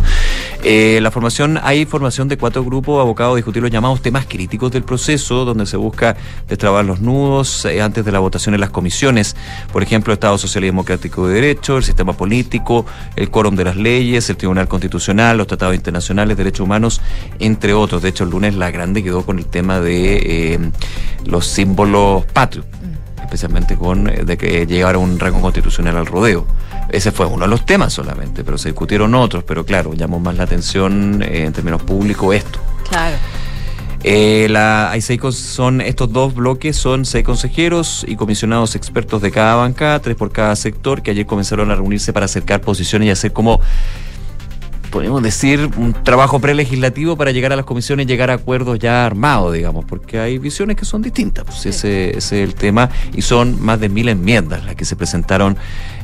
Eh, la formación, hay formación de cuatro grupos abocados a discutir los llamados temas críticos del proceso, donde se busca destrabar los nudos eh, antes de la votación en las comisiones, por ejemplo, Estado Social y Democrático de Derecho, el sistema político, el quórum de las leyes, el Tribunal Constitucional, los tratados internacionales, derechos humanos, entre otros. De hecho, el lunes la grande quedó con el tema de eh, los símbolos patrios especialmente con de que llegara un rango constitucional al rodeo. Ese fue uno de los temas solamente, pero se discutieron otros, pero claro, llamó más la atención eh, en términos públicos esto. Claro. Eh, la, hay seis, son estos dos bloques, son seis consejeros y comisionados expertos de cada bancada, tres por cada sector, que ayer comenzaron a reunirse para acercar posiciones y hacer como podemos decir, un trabajo prelegislativo para llegar a las comisiones y llegar a acuerdos ya armados, digamos, porque hay visiones que son distintas. Pues ese, es el tema y son más de mil enmiendas las que se presentaron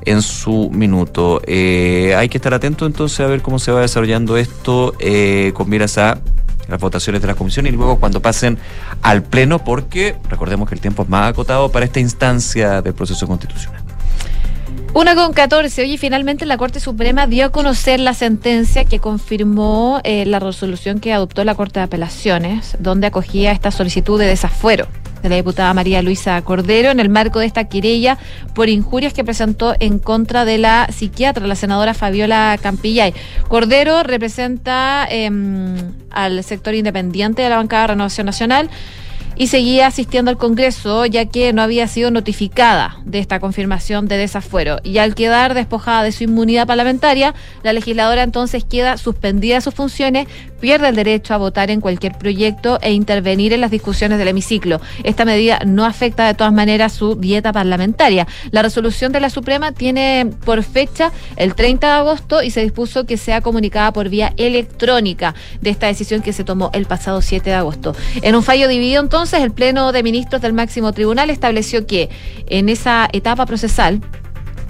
en su minuto. Eh, hay que estar atento entonces a ver cómo se va desarrollando esto eh, con miras a las votaciones de la comisión y luego cuando pasen al pleno, porque recordemos que el tiempo es más acotado para esta instancia del proceso constitucional. Una con 14. Oye, finalmente la Corte Suprema dio a conocer la sentencia que confirmó eh, la resolución que adoptó la Corte de Apelaciones, donde acogía esta solicitud de desafuero de la diputada María Luisa Cordero en el marco de esta querella por injurias que presentó en contra de la psiquiatra, la senadora Fabiola Campillay. Cordero representa em, al sector independiente de la bancada de Renovación Nacional y seguía asistiendo al Congreso ya que no había sido notificada de esta confirmación de desafuero. Y al quedar despojada de su inmunidad parlamentaria, la legisladora entonces queda suspendida de sus funciones, pierde el derecho a votar en cualquier proyecto e intervenir en las discusiones del hemiciclo. Esta medida no afecta de todas maneras su dieta parlamentaria. La resolución de la Suprema tiene por fecha el 30 de agosto y se dispuso que sea comunicada por vía electrónica de esta decisión que se tomó el pasado 7 de agosto. En un fallo dividido entonces, el Pleno de Ministros del Máximo Tribunal estableció que en esa etapa procesal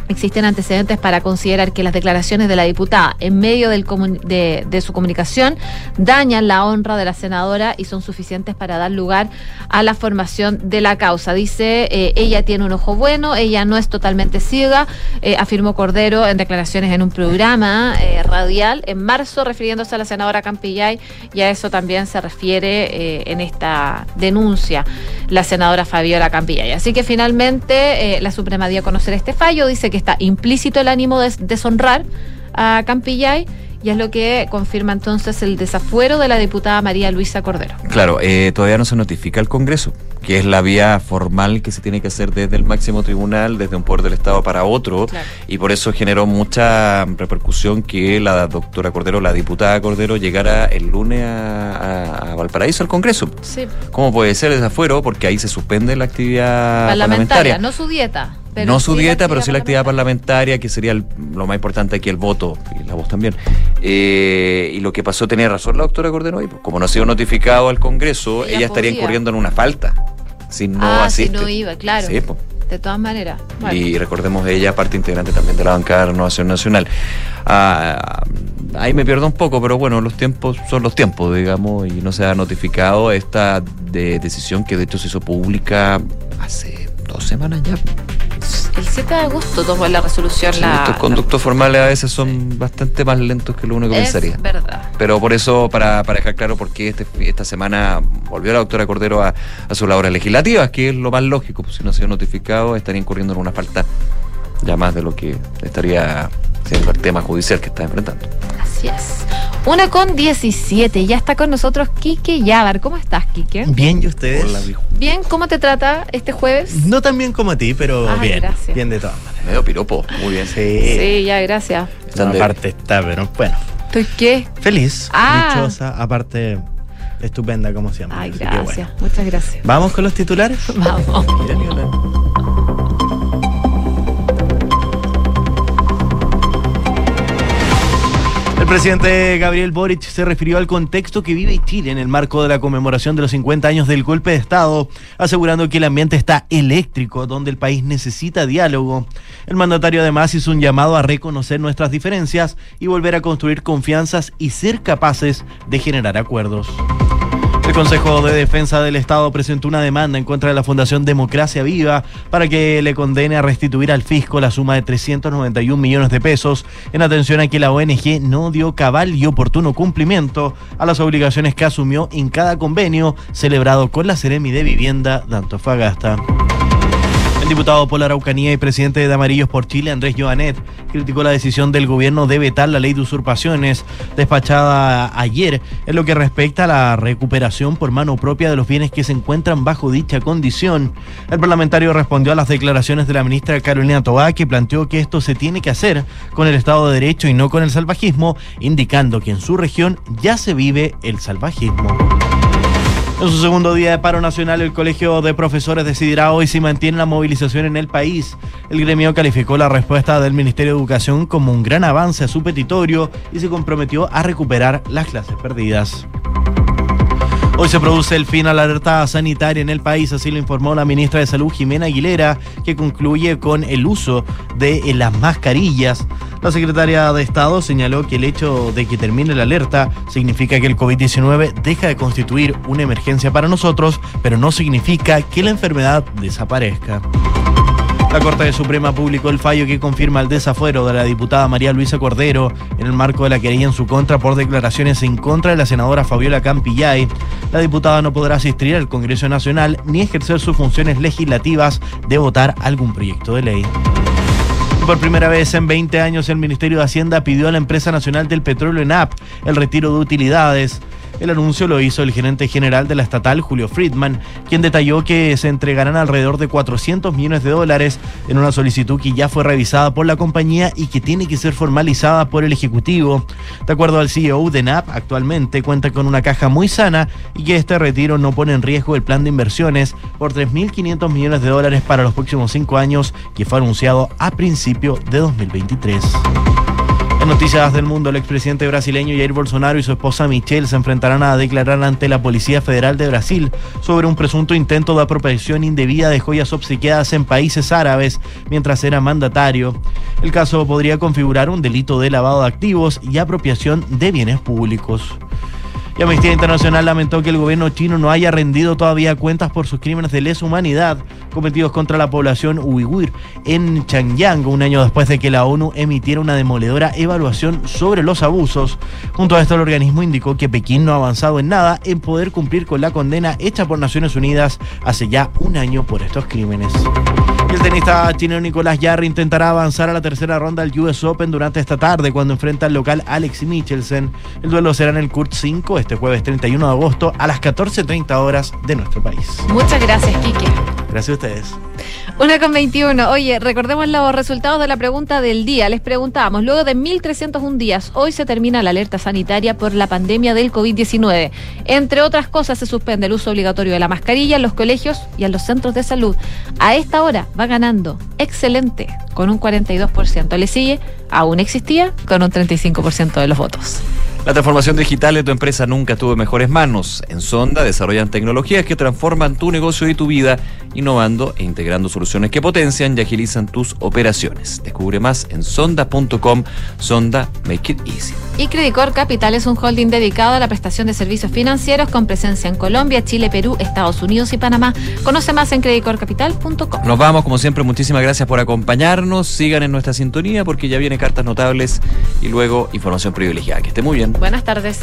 existen antecedentes para considerar que las declaraciones de la diputada en medio de, su comunicación dañan la honra de la senadora y son suficientes para dar lugar a la formación de la causa. Dice, eh, ella tiene un ojo bueno, ella no es totalmente ciega, eh, afirmó Cordero en declaraciones en un programa eh, radial en marzo refiriéndose a la senadora Campillay y a eso también se refiere en esta denuncia la senadora Fabiola Campillay. Así que finalmente la Suprema dio a conocer este fallo, dice que que está implícito el ánimo de deshonrar a Campillay y es lo que confirma entonces el desafuero de la diputada María Luisa Cordero. Claro, eh, todavía no se notifica al Congreso, que es la vía formal que se tiene que hacer desde el máximo tribunal, desde un poder del Estado para otro, y por eso generó mucha repercusión que la doctora Cordero, la diputada Cordero, llegara el lunes a, Valparaíso al Congreso. Sí. ¿Cómo puede ser el desafuero? Porque ahí se suspende la actividad parlamentaria. no su dieta no su dieta, pero sí la actividad parlamentaria, que sería lo más importante aquí, el voto, y la voz también. Eh, y lo que pasó, tenía razón la doctora Cordero, pues, como no ha sido notificado al Congreso, ella, estaría incurriendo en una falta. Si no ah, Si no iba, claro. Sí, pues. De todas maneras. Y recordemos de ella, parte integrante también de la bancada de Renovación Nacional. Ah, ahí me pierdo un poco, pero bueno, los tiempos son los tiempos, digamos, y no se ha notificado esta decisión que de hecho se hizo pública hace dos semanas ya el 7 de agosto tomó la resolución. la, estos conductos formales a veces son bastante más lentos que lo uno que es pensaría. verdad. Pero por eso, para, para dejar claro por qué este, esta semana volvió la doctora Cordero a, a sus labores legislativas, que es lo más lógico, pues si no ha sido notificado, estaría incurriendo en una falta ya más de lo que estaría siendo el tema judicial que está enfrentando. Así es. Una con 17. Ya está con nosotros Quique Yabar. ¿Cómo estás, Quique? Bien, ¿y ustedes? Bien, ¿cómo te trata este jueves? No tan bien como a ti, pero Ay, bien. gracias. Bien de todas maneras. Medio piropo, muy bien. Sí. Sí, ya, gracias. Aparte está, pero bueno. ¿Estoy qué? Feliz, Ah. dichosa, aparte estupenda como siempre. Ay, que gracias. bueno. Muchas gracias. ¿Vamos con los titulares? Vamos. El presidente Gabriel Boric se refirió al contexto que vive Chile en el marco de la conmemoración de los 50 años del golpe de Estado, asegurando que el ambiente está eléctrico, donde el país necesita diálogo. El mandatario además hizo un llamado a reconocer nuestras diferencias y volver a construir confianzas y ser capaces de generar acuerdos. El Consejo de Defensa del Estado presentó una demanda en contra de la Fundación Democracia Viva para que le condene a restituir al fisco la suma de 391 millones de pesos en atención a que la ONG no dio cabal y oportuno cumplimiento a las obligaciones que asumió en cada convenio celebrado con la Seremi de Vivienda de Antofagasta. El diputado por la Araucanía y presidente de Amarillos por Chile, Andrés Joanet, criticó la decisión del gobierno de vetar la ley de usurpaciones despachada ayer en lo que respecta a la recuperación por mano propia de los bienes que se encuentran bajo dicha condición. El parlamentario respondió a las declaraciones de la ministra Carolina Tobá, que planteó que esto se tiene que hacer con el Estado de Derecho y no con el salvajismo, indicando que en su región ya se vive el salvajismo. En su segundo día de paro nacional, el Colegio de Profesores decidirá hoy si mantiene la movilización en el país. El gremio calificó la respuesta del Ministerio de Educación como un gran avance a su petitorio y se comprometió a recuperar las clases perdidas. Hoy se produce el fin a la alerta sanitaria en el país, así lo informó la ministra de Salud Jimena Aguilera, que concluye con el uso de eh, las mascarillas. La secretaria de Estado señaló que el hecho de que termine la alerta significa que el COVID-19 deja de constituir una emergencia para nosotros, pero no significa que la enfermedad desaparezca. La Corte Suprema publicó el fallo que confirma el desafuero de la diputada María Luisa Cordero en el marco de la querella en su contra por declaraciones en contra de la senadora Fabiola Campillay. La diputada no podrá asistir al Congreso Nacional ni ejercer sus funciones legislativas de votar algún proyecto de ley. Por primera vez en 20 años, el Ministerio de Hacienda pidió a la empresa nacional del petróleo ENAP el retiro de utilidades. El anuncio lo hizo el gerente general de la estatal, Julio Friedman, quien detalló que se entregarán alrededor de 400 millones de dólares en una solicitud que ya fue revisada por la compañía y que tiene que ser formalizada por el Ejecutivo. De acuerdo al CEO de NAP, actualmente cuenta con una caja muy sana y que este retiro no pone en riesgo el plan de inversiones por 3.500 millones de dólares para los próximos cinco años que fue anunciado a principio de 2023. En noticias del mundo, el expresidente brasileño Jair Bolsonaro y su esposa Michelle se enfrentarán a declarar ante la Policía Federal de Brasil sobre un presunto intento de apropiación indebida de joyas obsequiadas en países árabes mientras era mandatario. El caso podría configurar un delito de lavado de activos y apropiación de bienes públicos. Y Amnistía Internacional lamentó que el gobierno chino no haya rendido todavía cuentas por sus crímenes de lesa humanidad cometidos contra la población uigur en Changyang, un año después de que la ONU emitiera una demoledora evaluación sobre los abusos. Junto a esto, el organismo indicó que Pekín no ha avanzado en nada en poder cumplir con la condena hecha por Naciones Unidas hace ya un año por estos crímenes. El tenista chino Nicolás Yarri intentará avanzar a la tercera ronda del US Open durante esta tarde cuando enfrenta al local Alex Michelsen. El duelo será en el Kurt 5 este jueves 31 de agosto a las 14.30 horas de nuestro país. Muchas gracias, Quique. Gracias a ustedes. Una con 21. Oye, recordemos los resultados de la pregunta del día. Les preguntábamos, luego de 1.301 días, hoy se termina la alerta sanitaria por la pandemia del COVID-19. Entre otras cosas, se suspende el uso obligatorio de la mascarilla en los colegios y en los centros de salud. A esta hora va ganando excelente, con un 42%. Le sigue, aún existía, con un 35% de los votos. La transformación digital de tu empresa nunca estuvo en mejores manos. En Sonda desarrollan tecnologías que transforman tu negocio y tu vida, innovando e integrando entregando soluciones que potencian y agilizan tus operaciones. Descubre más en sonda.com. Sonda Make It Easy. Y Credicor Capital es un holding dedicado a la prestación de servicios financieros con presencia en Colombia, Chile, Perú, Estados Unidos y Panamá. Conoce más en credicorcapital.com. Nos vamos, como siempre, muchísimas gracias por acompañarnos. Sigan en nuestra sintonía porque ya viene cartas notables y luego información privilegiada. Que esté muy bien. Buenas tardes.